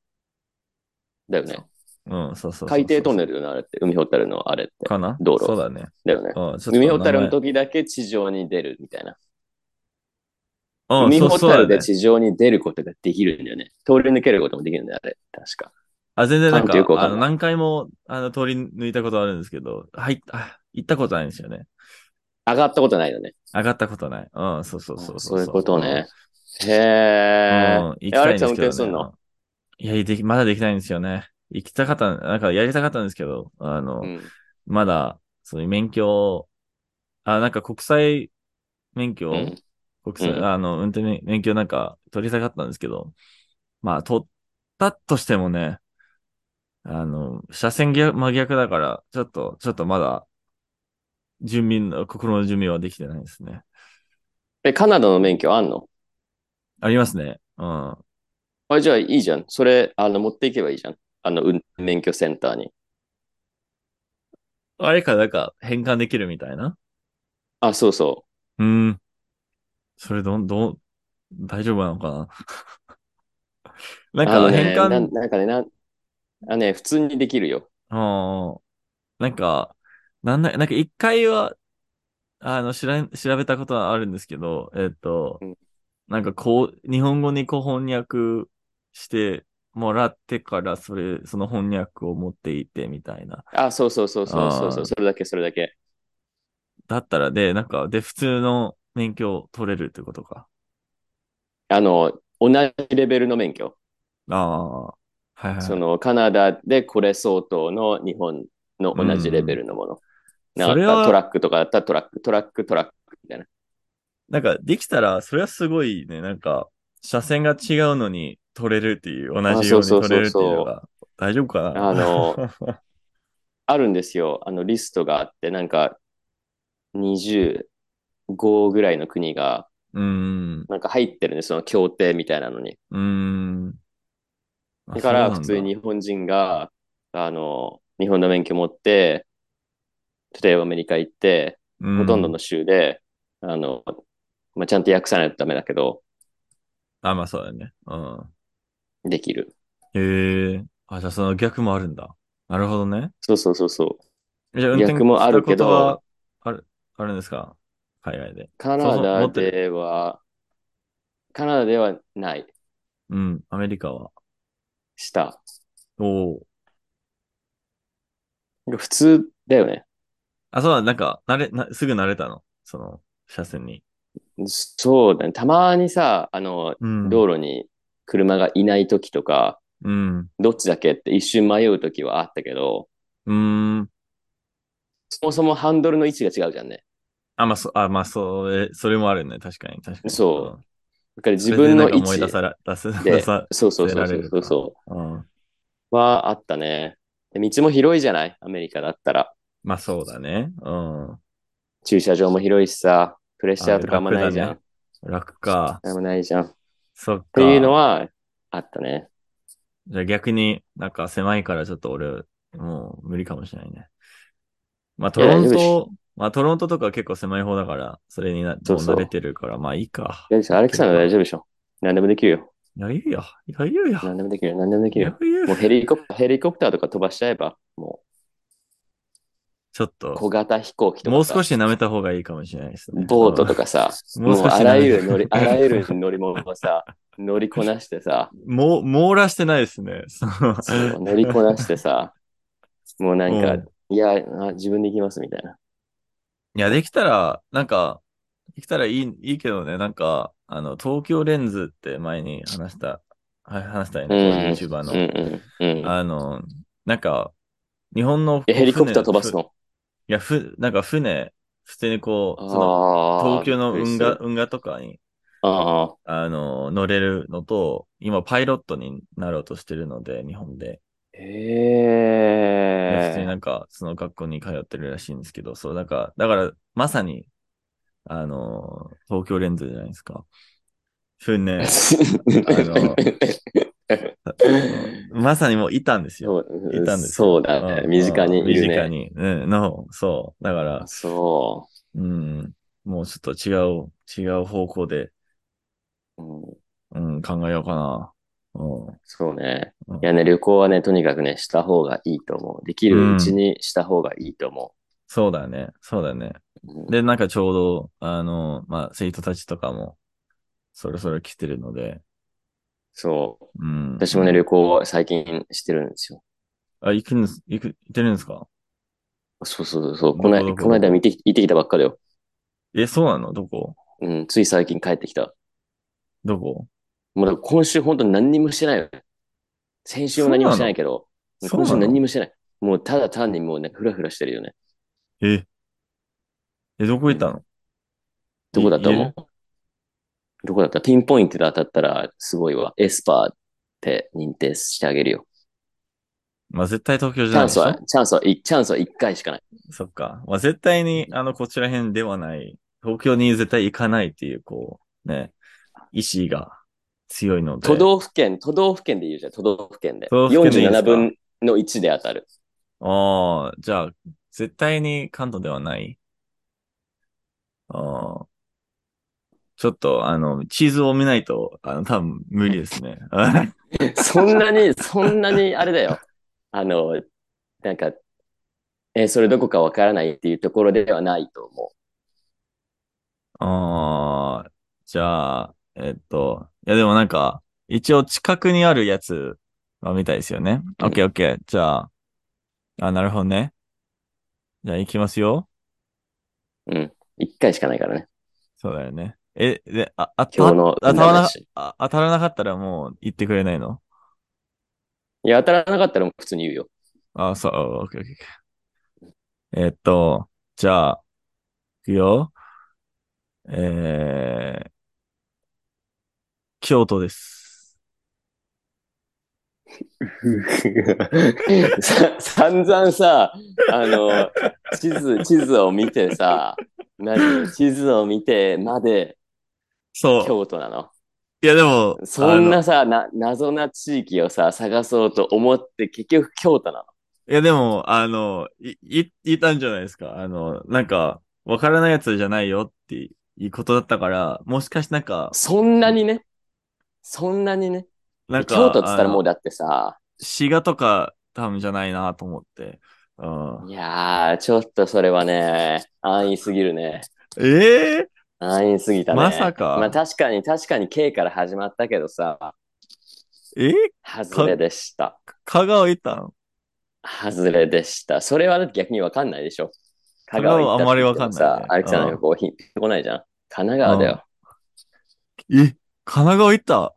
だよね。う。うん、そうそう。海底トンネルルのあれって、海ホタルのあれって。かな？道路そうだね。だよね。うん、海ホタルの名時だけ地上に出るみたいな。海ホタルそうそうだねで地上に出ることができるんだよね。通り抜けることもできるんだよ、あれ。確か。あ、全然なんか、あの、かんない何回も、あの、通り抜いたことあるんですけど、はい、あ、行ったことないんですよね。上がったことないよね。上がったことない。うん、そうそうそうそういうことね。。へー。うん、行きたいんですけど、ね。転すんの？いや、でき、まだできないんですよね。行きたかった、なんかやりたかったんですけど、あの、うん。まだ、そういう免許、あ、なんか国際免許、うん国際、うんあの、運転免免許なんか取りたかったんですけど、まあ、取ったとしてもね、あの、車線逆真逆だから、ちょっと、ちょっとまだ、準備の、心の準備はできてないですね。え、カナダの免許あんの？ありますね。うん。あ、じゃあいいじゃん。それ、あの、持っていけばいいじゃん。あの、運免許センターに。あれか、なんか、変換できるみたいな？あ、そうそううん。それどん、どう、大丈夫なのかな？なんか、変換、ななんかね、なん、あね、普通にできるよ。ああ、なんか、なんだ、なんか一回は、あの、知らん、調べたことはあるんですけど、えっとうん、なんかこう、日本語にこう翻訳してもらってから、それ、その翻訳を持っていてみたいな。あ、そうそうそうそうそうそう、それだけ、それだけ。だったら、で、なんか、で、普通の免許を取れるってことか。あの、同じレベルの免許。ああ、はいはい。その、カナダでこれ相当の日本の同じレベルのもの。なんそれはかトラックとかだったらトラック、トラック、トラックみたいな。なんか、できたら、それはすごいね、なんか、車線が違うのに取れるっていう、同じように取れるっていうのが、大丈夫かなあの、あるんですよ。あの、リストがあって、なんか、25ぐらいの国が。なんか入ってるね、その協定みたいなのに。うーん。あだから普通に日本人が、あの、日本の免許持って、例えばアメリカ行って、うんほとんどの州で、あの、まあ、ちゃんと訳さないとダメだけど、あ、まあそうだよね。うん。できる。へえ。あ、じゃあその逆もあるんだ。なるほどね。そうそうそうそう。じゃあ運転逆もあるけどある、あるんですか？海外で。カナダでは、カナダではない。うん。アメリカは。した。おお。普通だよね。あ、そうだ、なんか、慣れ、な、すぐ慣れたの？その、車線に。そうだね。たまにさ、あの、うん。道路に車がいない時とか、うん。どっちだっけって一瞬迷う時はあったけど、うーん。そもそもハンドルの位置が違うじゃんね。あ、まあ、そ、あ、まあ、それ、それもあるね。確かに、確かに。そうだからうん。自分の位置さら、出す、で出さ、そうそうそうそうそうそう。うん。はあったね。で道も広いじゃない？アメリカだったら。まあ、そうだね。うん。駐車場も広いしさ、プレッシャーとかあんまないじゃん。楽楽か。あんまないじゃん。っそっか。ていうのはあったね。じゃあ逆になんか狭いからちょっと俺、もう無理かもしれないね。まあトロント、まあトロントとかは結構狭い方だから、それにな、そう慣れてるから、まあいいか。アレキサンダー大丈夫でしょ何でもできるよ。いや、いいよ。いや、いいよ。何でもできるよ。何でもできるよ。もうヘリコプター、ヘリコプターとか飛ばしちゃえば、もちょっうと、小型飛行機とかさもう少し舐めた方がいいかもしれないですね。ボートとかさ、もうあらゆる乗り、あらゆる乗り物をさ、乗りこなしてさ、もう、網羅してないですね。そう乗りこなしてさ、もうなんかうん、いやあ、自分で行きますみたいな。いや、できたら、なんか、できたらいい、いいけどね、なんか、あの、東京レンズって前に話した、はい話したよね、うん YouTuber の。うんうんうん。あの、なんか、日本のえ、ヘリコプター飛ばす船のいや、ふ、なんか船、普通にこう、その。東京の運河、運河とかに、あの、乗れるのと、今、パイロットになろうとしてるので、日本で。で普通にえなんか、その学校に通ってるらしいんですけど、そう、なんか、だから、まさに、あの、東京レンズじゃないですか。船、まさにもういたんですよ。いたんですそよ。うだね。ん身近にいるね。身近に。うん、の、そう。だから、そうん、もうちょっと違う、違う方向で、う。うんうん、考えようかな。うんそうねうん。いやね、旅行はね、とにかくね、した方がいいと思う。できるうちにした方がいいと思そうだね。そうだね。で、なんかちょうど、あの、まあ、生徒たちとかも、そろそろ来てるので、そう。うん。私もね、旅行を最近してるんですよ。あ、行くんです、行く、行ってるんですか？そうそうそう。どここのどこ？この間見てき行ってきたばっかだよ。え、そうなの？どこ？うん、つい最近帰ってきた。どこ？もう今週本当に何にもしてないよ。先週も何もしてないけど、今週そうなの？何にもしてない。もうただ単にもうね、ふらふらしてるよね。え、え、どこ行ったの？どこだと思言えう？どこだった？ピンポイントで当たったらすごいわ。エスパーって認定してあげるよ。まあ、絶対東京じゃないでしょ？チャンスは、チャンスは、いチャンスは1回しかない。そっか。まあ、絶対に、あの、こちら辺ではない、東京に絶対行かないっていう、こう、ね、意志が強いので。都道府県、都道府県で言うじゃん、都道府県で。都道府県でいいんです47か分の1で当たる。ああ、じゃあ、絶対に関東ではない？ああ。ちょっと、あの、地図を見ないと、あの、多分無理ですね。そんなに、そんなに、あれだよ。あの、なんか、え、それどこかわからないっていうところではないと思ああ、じゃあ、えっと、いやでもなんか、一応近くにあるやつは見たいですよね。オッケーオッケー。じゃあ、あ、なるほどね。じゃあ行きますよ。う。うん。1回しかないからね。そうだよね。え、で、あ、あ、今日の当たらな話あ当たらなかったらもう言ってくれないの？いや、当たらなかったら普通に言うよ。あ、そう、オッケーオッケーオッケー。えっと、じゃあ、いくよ。えー、京都です。さ散々さ、あの、地図、地図を見てさ、何地図を見てまでそう。京都なの？いやでも、そんなさ、な、謎な地域をさ、探そうと思って、結局京都なの？いやでも、あの、い、い、言ったんじゃないですか？あの、なんか、わからないやつじゃないよっていうことだったから、もしかしてなんか、そんなにね？そんなにね。なんか、京都っつったらもうだってさ、滋賀とか多分じゃないなと思って。うん。いやー、ちょっとそれはね、安易すぎるね。ええ安易すぎたね。まさか？まあ確かに、確かに K から始まったけどさ、え？外れでした。香川行ったの外れでした。それは逆にわかんないでしょ。香香川行ったあんまりわかんないねさ、アレクサンダーがこう、ヒント来ないじゃん。神奈川だよ。え？神奈川行った？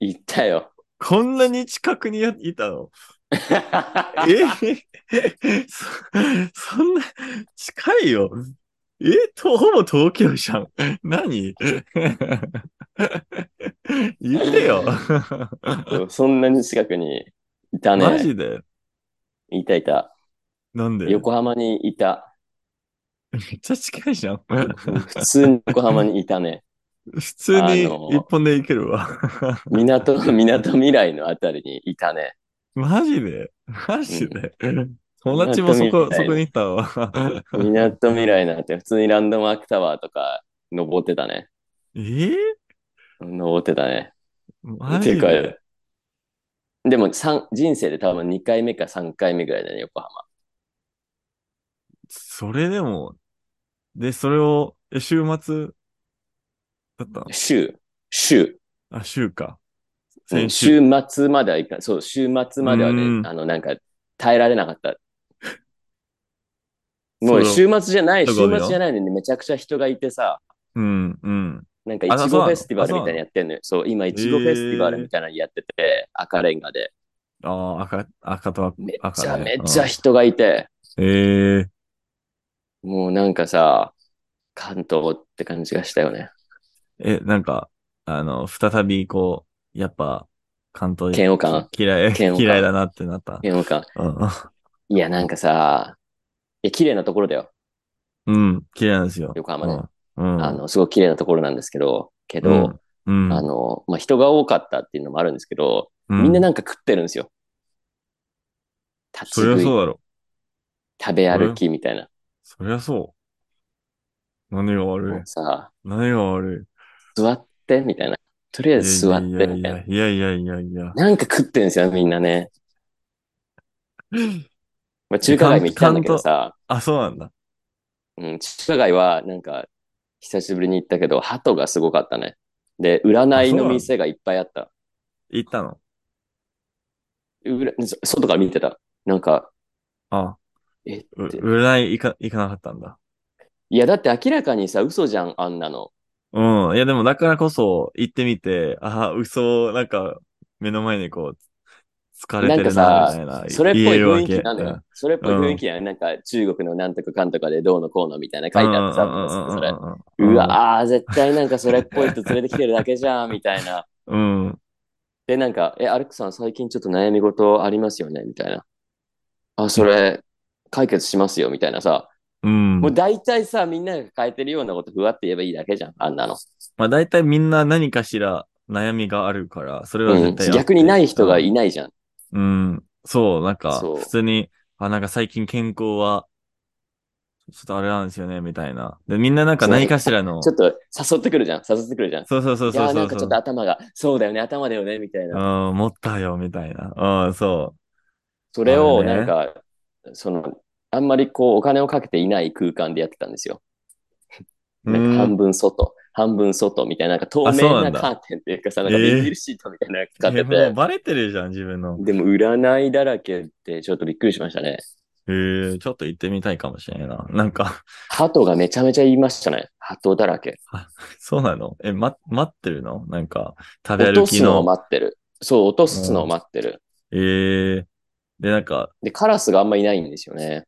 行ったよ。こんなに近くにやいたの？え？そ、そんな、近いよ。え？と、ほぼ東京じゃん。何？言ってよ。そんなに近くにいたマね。ジで？いたいた。なんで？横浜にいた。めっちゃ近いじゃん。普通に横浜にいたね。普通に一本で行けるわ。港、港未来のあたりにいたね。マジで？マジで、友達もそこ、そこにいたわ。港未来なんて普通にランドマークタワーとか登ってたね。えー、登ってたね。マジで、でも三人生で多分2回目か3回目ぐらいだね、横浜。それでも、で、それを、え週末だったの？週、週、あ、週か。うん先週。週末まではいかそう、週末まではうんね、あの、なんか、耐えられなかった。もう週末じゃない、週末じゃないのにめちゃくちゃ人がいてさ、うん、うん。なんかいちごフェスティバルみたいなのやってんのよ。そう、今いちごフェスティバルみたいなのやってて、赤レンガで。ああ、赤、赤とめ赤ちゃねめちゃ人がいて、うんええもうなんかさ、関東って感じがしたよね。え、なんか、あの、再びこう、やっぱ、関東嫌悪感？嫌い、嫌いだなってなった。嫌悪感？うんいや、なんかさ、いや、綺麗なところだよ。うん、綺麗なんですよ。横浜ね。うん。うん。あの、すごい綺麗なところなんですけど、けど、うん、うん、あの、まあ、人が多かったっていうのもあるんですけど、うんみんななんか食ってるんですよ。立ちそりゃ食い、そうだろ。食べ歩きみたいな。そりゃそう。何が悪い？さ、何が悪座ってみたいな。とりあいえず座ってみたいな。いやいやいやいや。なんか食ってんですよ、みんなね。まあ、中華街も行ったんだけどさ、あ、そうなんだ。うん、中華街はなんか、久しぶりに行ったけど、鳩がすごかったね。で、占いの店がいっぱいあった。行ったの？うらそ外から見てた。なんか、あ、えっうて。占い行か、行かなかったんだ。いや、だって明らかにさ、嘘じゃん、あんなの。うん。いや、でもだからこそ行ってみて、ああ、嘘、なんか、目の前にこう、疲れてるな、みたいな。それっぽい雰囲け気なのよ。それっぽい雰囲気や、なんか中国のなんとかかんとかでどうのこうのみたいな書いてあってさ、それ。うわ、あー絶対なんかそれっぽい人連れてきてるだけじゃん、みたいな。うん。で、なんか、え、アレックさん最近ちょっと悩み事ありますよねみたいな。あ、それ、解決しますよ、みたいなさ。うん。もう大体さ、みんなが抱えてるようなことふわって言えばいいだけじゃん、あんなの。まあ大体みんな何かしら悩みがあるから、それはうん絶対あって、逆にない人がいないじゃん。うん。そう、なんか、普通に、あ、なんか最近健康は、ちょっとあれなんですよね、みたいな。で、みんななんか何かしらの、ちょっと誘ってくるじゃん、誘ってくるじゃん。そうそうそうそうそうなんかちょっと頭が、そうだよね、頭だよね、みたいな。うん、持ったよ、みたいな。うん、そそれを、なんか、その、あんまりこう、お金をかけていない空間でやってたんですよ。う。なんか半うん。分外、半分外みたいな、なんか透明なんカーテンっていうかさ、なんかえービニールシートみたいなの使ってえもうて、バレてるじゃん、自分の。でも占いだらけってちょっとびっくりしましたね。ええちょっと行ってみたいかもしれないな。なんか、鳩がめちゃめちゃ言いましたね。鳩だらけ。そうなの？え、ま、待ってるの？なんか、食べ落歩きの。とすのを待ってる。そう、落とすのを待ってる。ええで、なんか、で、カラスがあんまいないんですよね。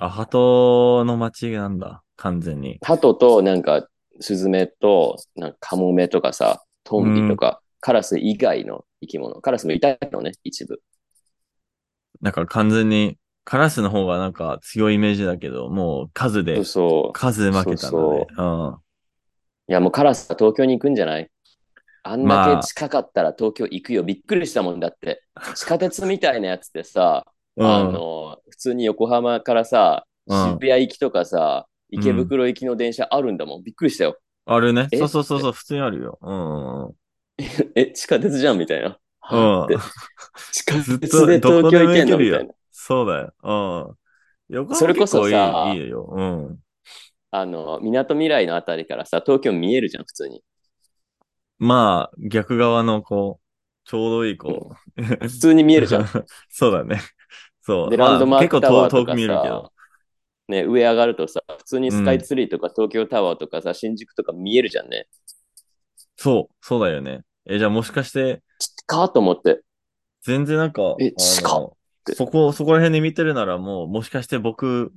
あ、鳩の街なんだ、完全に。鳩と、なんか、スズメと、なんかカモメとかさ、トンビとか、カラス以外の生き物。カラスもいたのね、一部。なんか完全に、カラスの方がなんか強いイメージだけど、もう数でそう、そう。数で負けたんだね。そううん。いや、もうカラスは東京に行くんじゃない？あんだまあけ近かったら東京行くよ。びっくりしたもんだって。地下鉄みたいなやつでさ、うんあの、普通に横浜からさ、うん渋谷行きとかさ、池袋行きの電車あるんだもん。びっくりしたよ。あるね。え？そうそうそうそう、普通にあるよ。うんうん。え、地下鉄じゃん？みたいな。うん 地下鉄で東京行けるのみたいな。。そうだよ。うん。横それこそさいいいいよ。うん。あの、港未来のあたりからさ、東京見えるじゃん、普通に。まあ、逆側のこう、ちょうどいいこう。普通に見えるじゃん。そうだね。そう。で、まあランドマーク結構タワーとか遠遠く見えるけさど。、ね、上上がるとさ、普通にスカイツリーとか東京タワーとかさ、新宿とか見えるじゃんね。そう、そうだよね。え、じゃあもしかして、かと思って。全然なんか、えあ近そこ、そこら辺で見てるならもう、もしかして僕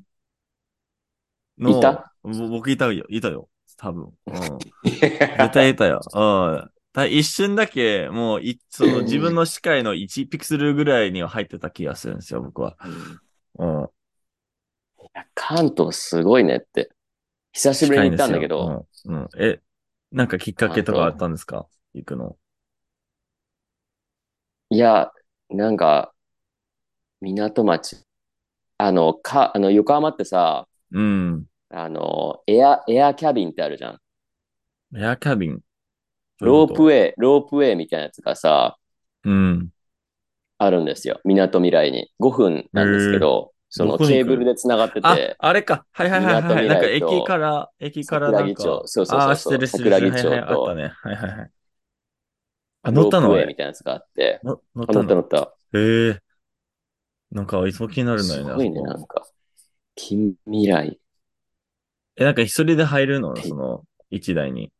の、いた？ぼ僕いたよ、いたよ。多分。うん。絶対いたよ。うん。た一瞬だけ、もうい、その自分の視界の1ピクセルぐらいには入ってた気がするんですよ、僕は。うん。いや関東すごいねって。久しぶりに行ったんだけど。うん。うん。え、なんかきっかけとかあったんですか？行くの。いや、なんか、港町。あの、か、あの、横浜ってさ、うん。あの、エア、エアキャビンってあるじゃん。エアキャビン。ロープウェイ。ロープウェイみたいなやつがさ、うん。あるんですよ。港未来に。5分なんですけど、そのケーブルで繋がってあて、、あれか。はいはいはいはい。なんか駅から、駅からなんか。桜木町そうそうそうあー、してるしてる。桜木町とはいはい、あったね。はいはいはい。あ、乗ロープウったの？みたいなやつがあって、の乗ったの？った乗った。へえ。なんか、いつも気になるのよね。すごいね、なんか。近未来。え、なんか一人で入るの？その、一台に。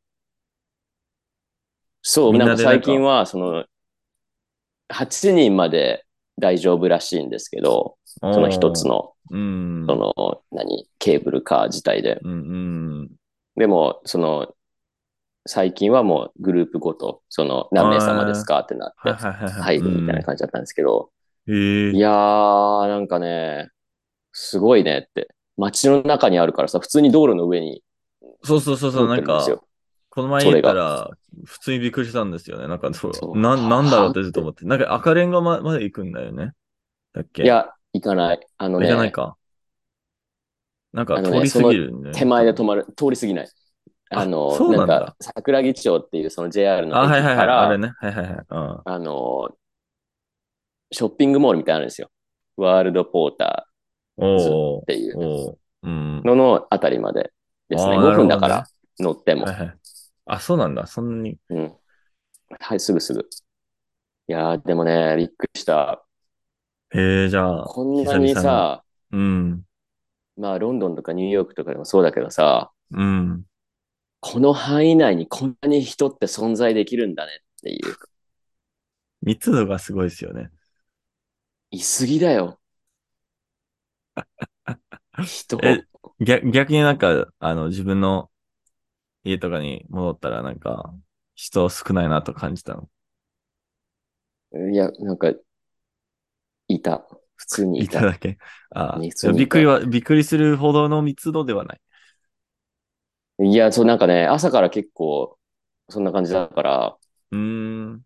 そう、なんなんか最近は、その、8人まで大丈夫らしいんですけど、その一つの、うん。その、何、ケーブルカー自体で。うんうん。でも、その、最近はもうグループごと、その、何名様ですかってなっはいて。入るみたいな感じだったんですけど。いやー、なんかね、すごいねって。街の中にあるからさ、普通に道路の上にそうそうそうそう、なんか。この前行ったら、普通にびっくりしたんですよね。なんかそ、そうな、なんだろうってはずっと思って。なんか赤レンガままで行くんだよね。だっけ？いや、行かない。あの行かないね、か。なんか通り過ぎるんで、手前で止まる、通り過ぎない。あの、あなんだか、桜木町っていうその JR のあ、駅はいはいはい。から、あれね。はいはいはい。うん。あの、ショッピングモールみたいなのあるんですよ。ワールドポータおーーっていう。ののあたりまでですね。5あーなるほどね分だから乗ってもはい。はい。あ、そうなんだ。そんなに。うん。はい、すぐすぐ。いやー、でもね、びっくりした。へえ、じゃあ。こんなにさ、うん。まあ、ロンドンとかニューヨークとかでもそうだけどさ、うん。この範囲内にこんなに人って存在できるんだねっていう。密度がすごいですよね。いすぎだよ。人。え逆逆になんか、あの、自分の家とかに戻ったらなんか、人少ないなと感じたの？いや、なんか、いた。普通にいた。いただけ？あ普通にいたびっくりは、びっくりするほどの密度ではない。いや、そう、なんかね、朝から結構、そんな感じだから、うーん。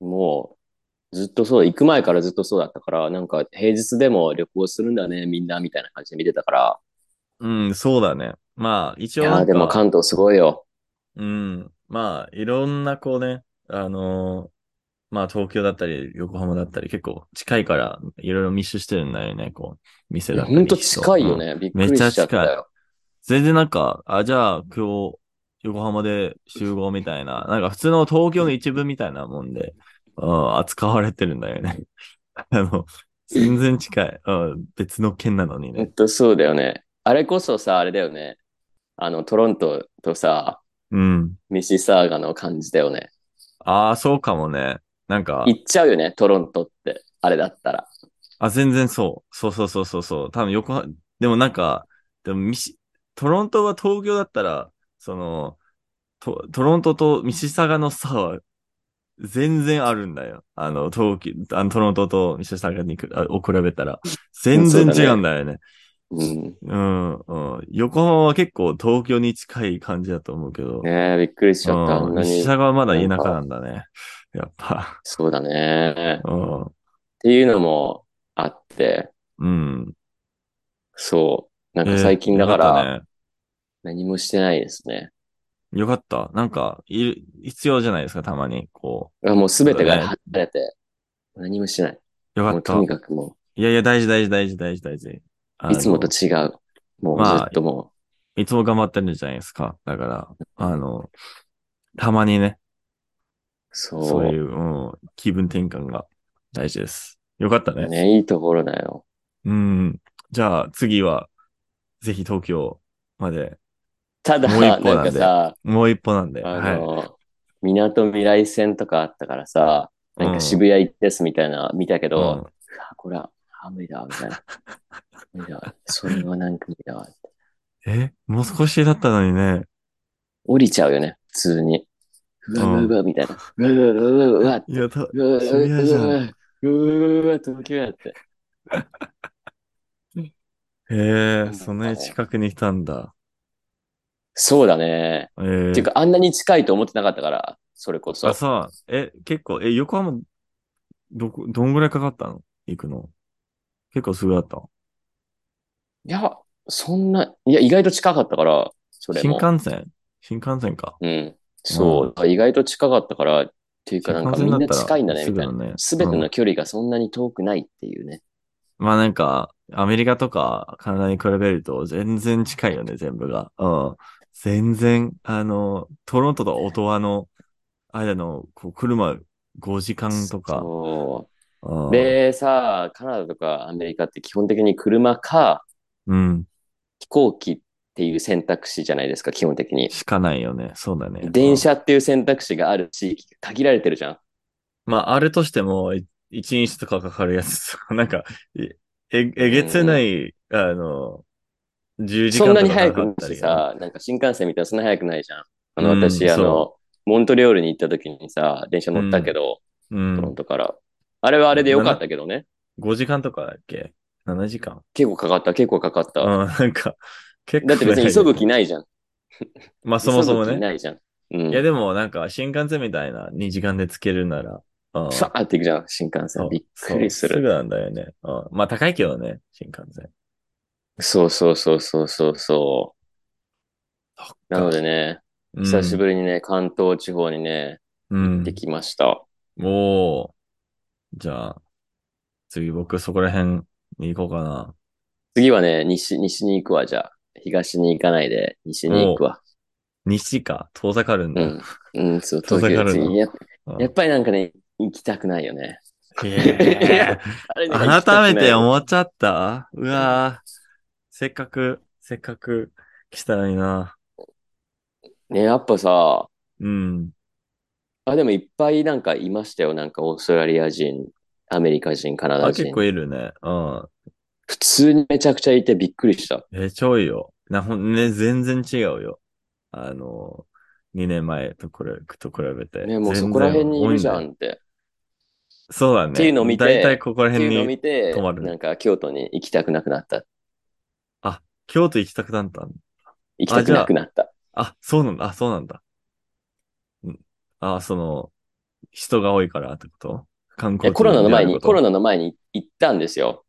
もう、ずっとそう、行く前からずっとそうだったから、なんか平日でも旅行するんだね、みんな、みたいな感じで見てたから、うん、そうだね。まあ、一いやー、応なんでもか、関東すごいよ。うん。まあ、いろんなこうね、あのーまあ、東京だったり、横浜だったり、結構近いから、いろいろ密集してるんだよね、こう、店だったり。ほんと近いよ人。うんね。びっくりしちゃったよ。全然なんか、あ、じゃあ今日、横浜で集合みたいな、なんか普通の東京の一部みたいなもんで、うん、扱われてるんだよね。あの、全然近い。うん、別の県なのにね。ほんとそうだよね。あれこそさ、あれだよね。あの、トロントとさ、うん。ミシサーガの感じだよね。ああ、そうかもね。なんか、行っちゃうよね、トロントって。あれだったら。あ、全然そう。そうそうそうそうそう。多分横浜、でもなんか、でもミシ、トロントは東京だったら、その、トトロントとミシサガの差は全然あるんだよ。あの、東京、あのトロントとミシサガにくあを比べたら。全然違うんだよね。うん。うん、うん。横浜は結構東京に近い感じだと思うけど。ねえ、びっくりしちゃった。あうんはまだ田舎なんだね。やっぱ。そうだね。っうん。ていうのもあって、うん。そう。なんかえー最近だからね。何もしてないですね。よかった。なんか、いる、必要じゃないですか、たまに。こあもうすべてが離れて、何もしてない。う。よかったと。にかくもいやいや、大事、大事、大事、大事、大事。いつもと違う。もうまあずっともいつも頑張ってるじゃないですか。だから、あの、たまにね、う、そう。そういう、うん、気分転換が大事です。よかったね。ね、いいところだよ。うん。じゃあ、次は、ぜひ東京まで、ただ、もう一歩ななんんでかさ、もう一歩なんで。あはい。の、港未来線とかあったからさ、なんか渋谷行ってすみたいな見たけど、うんこれは、あ、無理だわ、みたいな。無理だわ。それはなんか無理だわ。え、もう少しだったのにね。降りちゃうよね、普通に。うわうわみたいな。うわうわうわうわ。いや、た、うわうわうわうわうわ東京やって。へえそんなに近くに来たんだ。そうだね。えーっていうか、あんなに近いと思ってなかったから、それこそあ、。さ、え、結構、え、横浜、どこ、どんぐらいかかったの？行くの？結構すぐだった？いや、そんな、いや、意外と近かったから、それ新も。幹線？新幹線か。うん。そう。意外と近かったから、っていうかなんかみんな近いんだね、みたいな。すべてうんの距離がそんなに遠くないっていうね。まあなんか、アメリカとかカナダに比べると全然近いよね、全部が。うん。全然、あの、トロントとオトワの間の、こう、車5時間とか。そうう。んで、さ、カナダとかアメリカって基本的に車かうん。飛行機っていう選択肢じゃないですか、基本的に。しかないよね。そうだね。電車っていう選択肢がある地域が限られてるじゃん。まあ、あるとしても、い一日とかかかるやつとか、なんか、え、ええげつない、あの、10時そんな間とかに早くないかかったりしさ、なんか新幹線みたいなそんな早くないじゃん。あの、うん私、あのそ、モントリオールに行った時にさ、電車乗ったけど、うトロンん。トから。あれはあれでよかったけどね。5時間とかだっけ ?7 時間？結構かかった、結構かかった。うん、なんか、結構だって別に急ぐ気ない。じゃん。まあ、そもそも急ぐ気ね。ないじゃん。うん。いや、でも、なんか、新幹線みたいな2時間でつけるなら、うんさーって行くじゃん、新幹。線びっくりする。すぐなんだよね。うん。まあ、高いけどね、新幹線。そうそうそうそうそうそう。なのでね、久しぶり。りにね、関東地方にね、うん。行ってきました。おー。じゃあ、次僕そこら辺に行こうかな。次はね、西、西に行くわ、じゃあ。東に行かないで、西に行くわ。西か、遠ざかるんだ。うん。うん、そう、遠ざかるの東京次。やっぱりなんかね、行きたくないよね。改めて思っちゃったうわぁ。せっかく、せっかく来たのにな。ね、やっぱさ、うん。あ、でもいっぱいなんかいましたよ。なんかオーストラリア人、アメリカ人、カナあ、ダ人結。構いるね。うん。普通にめちゃくちゃいてびっくりした。え、超いいよ。な、ほんね、全然違うよ。あの、2年前とこれ、と比べて。ね、もうそこら辺にいるじゃんって。そうだね。っていうのを見て大体ここら辺に、泊ま、るなんか京都に行きたくなくなった。あ、京都行きたくなったん行きたくなくなった。あ、そうなんだ。あ、そうなんだ。んあ、その、人が多いからってこと？観光いやコロナの前に、コロナ。ナの前に行ったんですよ。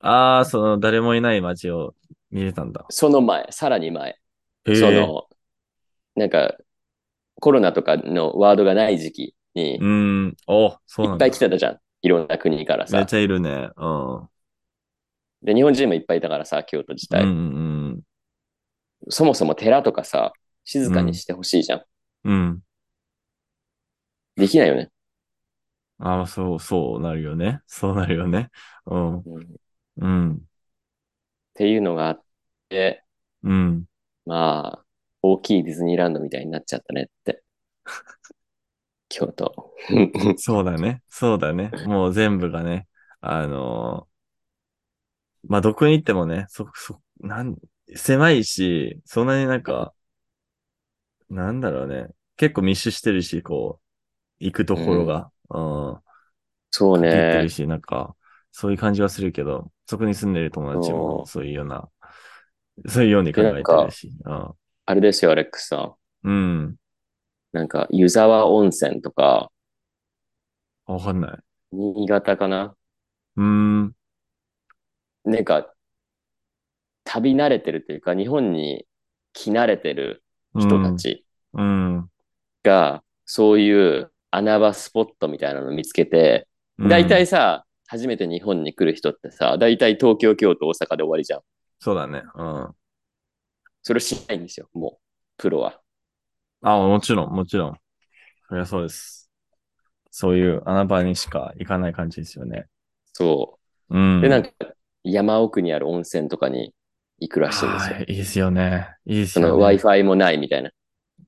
ああ、その、誰もいない街を見れたんだ。その前、さらに前。へえ。その、なんか、コロナとかのワードがない時期にう、ーん。お、そうなんだ。いっぱい来てたじゃん。いろんな国からさめっち。ゃいるね。うん。で、日本人もいっぱいいたからさ、京都自体。うんうんそもそも寺とかさ、静かにしてほしいじゃん。うん。うん。できないよね。ああ、そう、そうなるよね。そうなるよね。うん。うんっうん。ていうのがあって、うん。まあ、大きいディズニーランドみたいになっちゃったねって。京都。そうだね。そうだね。もう全部がね、あのーまあ、どこに行ってもね、そ、そ、なん、狭いし、そんなになんか、なんだろうね。結構密集してるし、こう、行くところが、うん、そう限ってねる。し、なんか、そういう感じはするけど、そこに住んでる友達も、そそういうようなそういうように考えてるし。うんあれですよ、アレックスさん。うん。なんか、湯沢温泉とか、わかんない。新潟かな？うーん。なんか、旅慣れてるというか、日本に来慣れてる人たちうん。が、そういう穴場スポットみたいなのを見つけて、うん大体さ、初めて日本に来る人ってさ、大体東京、京都、大阪で終わりじゃん。そうだね。うん。それをしないんですよ、もう、プロは。あ、もちろん、もちろん。そりゃそうです。そういう穴場にしか行かない感じですよね。そうう。ん。で、なんか、山奥にある温泉とかに行くらしいんですよは。いいいですよね。いいですそのよね。Wi-Fi もないみたいな。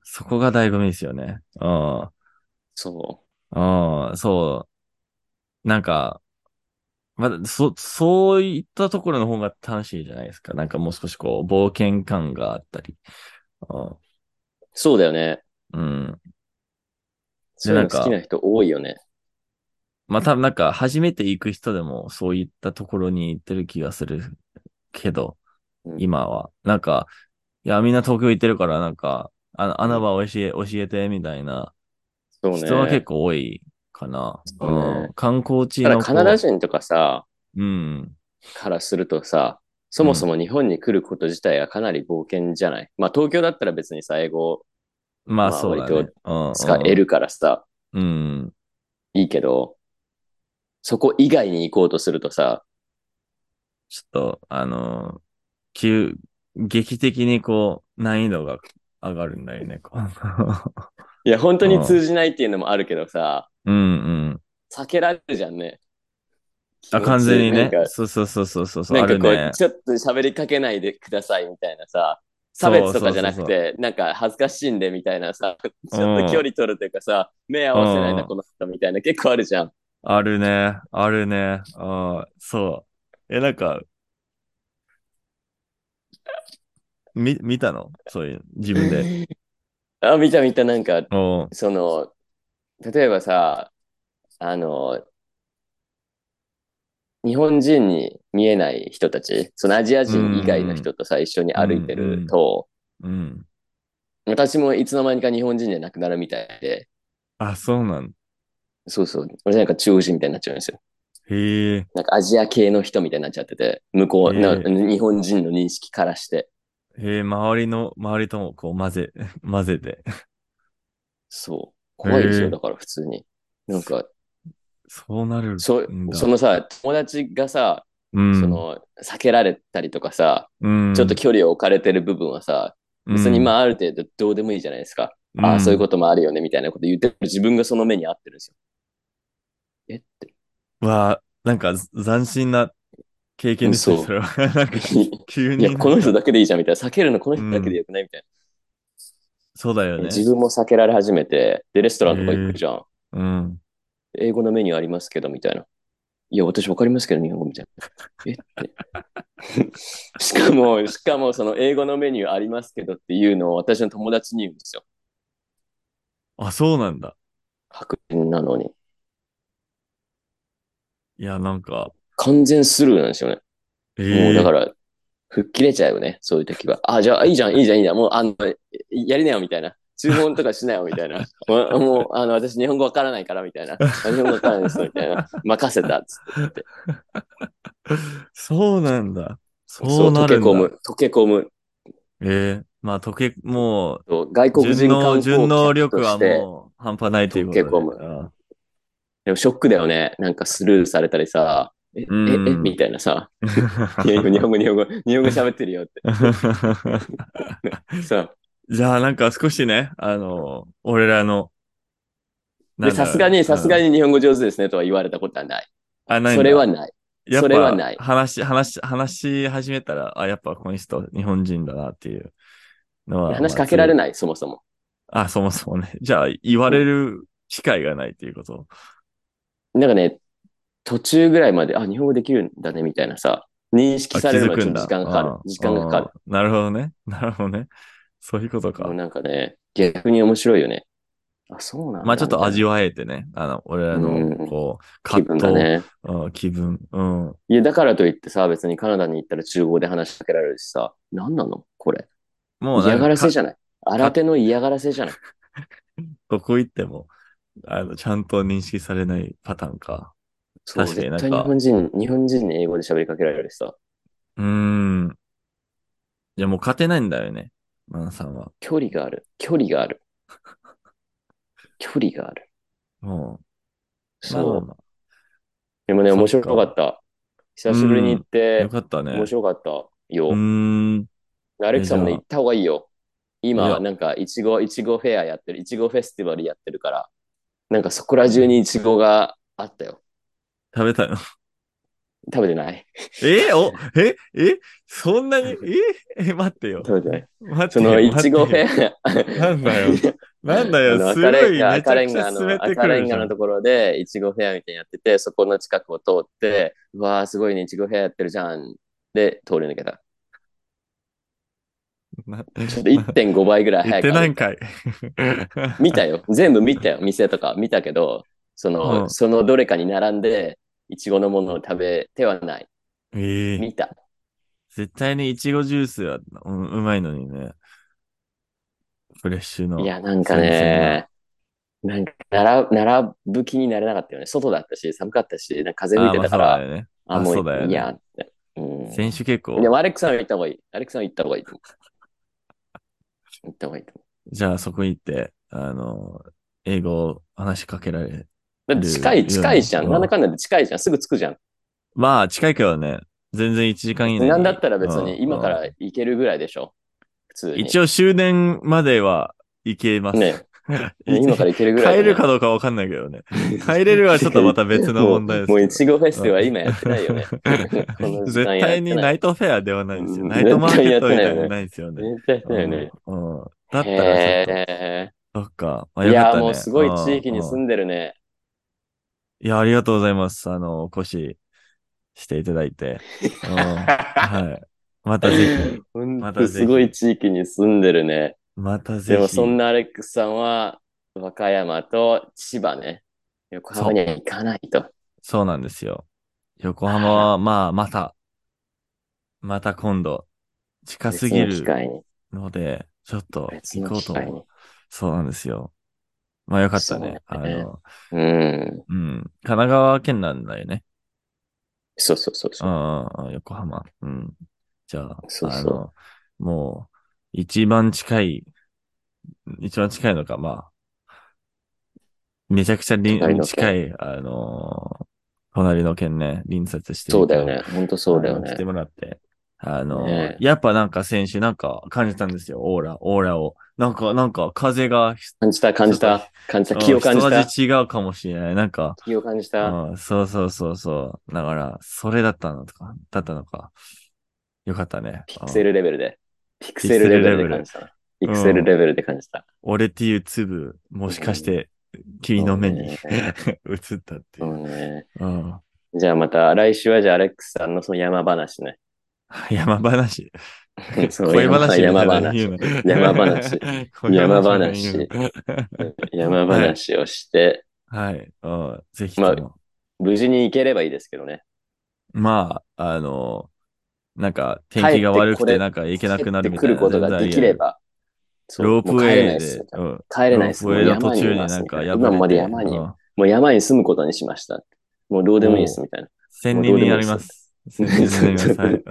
そこが醍醐味ですよね。うん。そうん、そう。なんか、まだ、そ、そういったところの方が楽しいじゃないですか。なんかもう少しこう、冒険感があったり。う。そうだよね。うん。うん。そういうなんかの好きな人多いよね。まあ多分なんか、初めて行く人でもそういったところに行ってる気がするけど、うん今は。なんか、いや、みんな東京行ってるから、なんか、あの、穴場教え、教えて、みたいなそうね。人は結構多いかな。そうねうん。観光地の。カナダ人とかさ、うん。からするとさ、そもそも日本に来ること自体がかなり冒険じゃない？まあ東京だったら別にさ、英語まあまあそうだね。うんうん使えるからさ、うん。いいけど、そこ以外に行こうとするとさ、ちょっと、あの、急、劇的にこう、難易度が上がるんだよね。こいや本当に通じないっていうのもあるけどさ、ううんうん。避けられるじゃんね。あ、完全にねなん。かそうそうそうそうそう。あるなんかこう、ね。ちょっと喋りかけないでくださいみたいなさ、差別とかじゃなくそうて、なんか恥ずかしいんでみたいなさ、ちょっと距離取るというかさ、目合わせないな、うんこの人みたいな結構あるじゃん。あるね。あるね。あそう。え、なんか、み、見たの？そういう、自分で。あ、見た見た、なんか、その、例えばさ、あの、日本人に見えない人たち、そのアジア人以外の人とさ、一緒に歩いてると、うん。私もいつの間にか日本人じゃなくなるみたいで、あ、そうなんそうそう、俺なんか中国人みたいになっちゃうんですよ。へえ。なんかアジア系の人みたいになっちゃってて、向こう、えな日本人の認識からして。へえ、周りの、周りともこう混ぜ、混ぜて。そう。怖いですよ、へえだから普通に。なんか、そうなるんだ。そそのさ、友達がさ、うん、その、避けられたりとかさ、うん、ちょっと距離を置かれてる部分はさ、別にまあある程度どうでもいいじゃないですか。うん、ああ、そういうここともあるよね、みたいなこと言ってる自分がその目に合ってるんですよ。えって。と。わあ、なんか斬新な経験ですね、そうそれは。なんか急にいや、この人だ。だけでいいじゃん、みたいな。避けるのこの人だけでよくないみたいな。そうだよね。自分も避けられ始めて、で、レストランとか行くじゃん。うん。英語のメニューありますけど、みたいな。いや、私わかりますけど、日本語みたいな。え？って。しかも、しかも、その英語のメニューありますけどっていうのを私の友達に言うんですよ。あ、そうなんだ。白人なのに。いや、なんか、完全スルーなんですよね。えもうえだから、吹っ切れちゃうよね、そういう時は。あ、じゃあ、いいじゃん、いいじゃん、いいじゃん。もう、あの、やりなよ、みたいな。注文とかしなよ、みたいな。もう、あの、私、日本語わからないから、みたいな。あ日本語わからないです、みたいな。任せた、つって。そうなんだ。そう、なるんだ。溶け込む、溶け込む。ええまあ、溶け、もそう外う、国人順応、観光順応客力はもう半端ないということで。溶け込むあでもショックだよね。なんかスルーされたりさ、え、え、うんえ、みたいなさ。いや、今日本語、日本語、日本語喋ってるよって。さ、じゃあ、なんか少しね、あの、俺らの、さすがに、さすがに。に日本語上手ですねとは言われたことはない。あ、ないそれはない。それはない話、話、話し始めたら、あ、やっぱこの人、日本人だなっていうのは。話しかけられい。ない、そもそも。あ、そもそもね。じゃあ、言われる機会がないっていうこと。なんかね、途中ぐらいまで、あ、日本語できるんだね、みたいなさ、認識あされるまで時間がかかるあ。時間がかかる。あなるほどね。なるほどね。そういうことか。なんかね、逆に面白いよね。あ、そうなんだ。まあちょっと味わわえてね、あの、俺らうんの、こう、気分だね。うん気分。うん。いや、だからといってさ、別にカナダに行ったら中国で話しかけられるしさ、何なの？これ。もう嫌がらせじゃない？新手の嫌がらせじゃない？どこ行っても、あの、ちゃんと認識されないパターンか。そう、確かになんか絶対日本人、日本人に英語で喋りかけられるしさ、うーん。いや、もう勝てないんだよね。マンさんは。距離がある。距離がある。距離がある。もう。そう。まあまあでもね、そっか面白かった。久しぶりに行っまあてよ、かったね。面白かったよ。うーん。アレクさんもね、じゃあ行った方がいいよ。い今、やなんか、いちご、いちごフェアやってる、いちごフェスティバルやってるから、なんかそこら中にいちごがあったよ。食べたの？食べてないえ？お？え？え？そんなに？え？え待ってよ。食べてない。待ってそのいちごフェア。なんだよ。なんだあよ。のすごい、赤レンガ、めちゃくち赤レンガの、ゃ進めて赤くるじゃんレンガのと。ころで、いちごフェアみたいにやってて、そこの近くを通って、うわー、すごいね、いちごフェアやってるじゃん。で、通り抜けた。なちょっと1.5倍ぐらい早く歩いてないんかい。見たよ。全部見たよ。店とか見たけど、その、うんそのどれかに並んで、いちごのものを食べてはない。ええ見た。絶対にいちごジュースはうんうまいのにね。フレッシュの。いや、なんかね、なんか、並並ぶ気になれなかったよね。外だったし、寒かったし、なんか風あ吹いてたから、まあそうだよね。あ、もそうだよねういいやって。うん。選手結構で。も、アレックさんは行った方がいい。アレックさんは行った方がいいと思う。行った方がいいと思じゃあそこ行って、あの、英語話しかけられ。だって近い、近いじゃん。うんなんだかんだで近いじゃん。すぐ着くじゃん。まあ、近いけどね、全然1時間以内に。なんだったら別うんに今からうん行けるぐらいでしょ。普通に。一応終電までは行けます。ね。今から行けるぐらいだね、帰れるかどうかわかんないけどね。帰れるはちょっとまた別の問題です。もう、もういちごフェスでは今やってないよね。絶対にナイトフェアではないんですよ。うんナイトマーケットみたいなないですよね。絶対やってないよね。うんうんだったらちょっと、へそっか。まあーいや、もうすごい地域にうん住んでるね。いや、ありがとうございます。あの、お越ししていただいて。うん はい。またぜひ、またすごい地域に住んでるね。またぜひ。でもそんなアレックスさんは、和歌山と千葉ね。横浜には行かないと。そうなんですよ。横浜は、まあ、また、また今度、近すぎる。ので、ちょっと行こうと機会に。そうなんですよ。まあよかったね。そうねあの、うん。うん。神奈川県なんだよね。そうそうそうそうう。んうん、横浜。うん。じゃあ、そうそうあの、もう、一番近い、一番近いのか、まあ、めちゃくちゃ隣近い、あの、隣の県ね、隣接してるそうだよね。ほんとそうだよね来て。もらって。あの、ねやっぱなんか先週なんか感じたんですよ、オーラ、オーラを。なんか、なんか風が、感じた、感じた、感じた、気を感じうんた、一味違うかもしれない。なんか、気を感じた。うん、そうそうそうそう。だから、それだったのとか、だったのか。よかったね。ピクセうんルレベルで。ピクセルレベルで感じた。ピクセルレベルで感じた。俺っていう粒、もしかして、君の目にうん 映ったっていうう。んね。うんじゃあまた来週はじゃあアレックスさんのその山話ね。山話。そう恋話山な話。山 話。恋山話山話をして、はい。うんぜひとも。無事に行ければいいですけどね。まあ、あの、なんか天気が悪くてなんか行けなくなるみたいな。帰ってくることができれば。ロープウェイで帰れないです。ロープウェイの途中になんかいます破れて。今まで山に、うんもう山に住むことにしました。もうどうでもいいですみたいな。千人になります。す。はい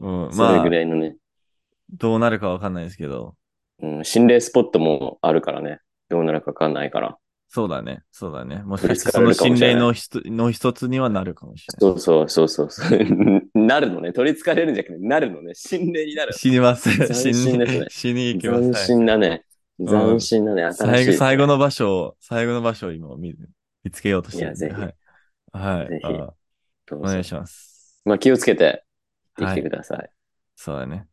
うん うんそれぐまあ、らいのね、どうなるかわかんないですけど、うん、心霊スポットもあるからね。どうなるかわかんないから。そうだね、そうだね。もしかしてその心霊の一の一つにはなるかもしれない。そうそうそうそう。なるのね。取り憑かれるんじゃなくて、なるのね。心霊になる。死にます。斬死新ですねに、死に行きま斬す。新だね。ん斬新だね。新しい。最後、最後の場所を、最後の場所を今見見つけようとしてる。いやぜはい。はいぜひお願いします。まあ気をつけて、行ってきてください。そうだね。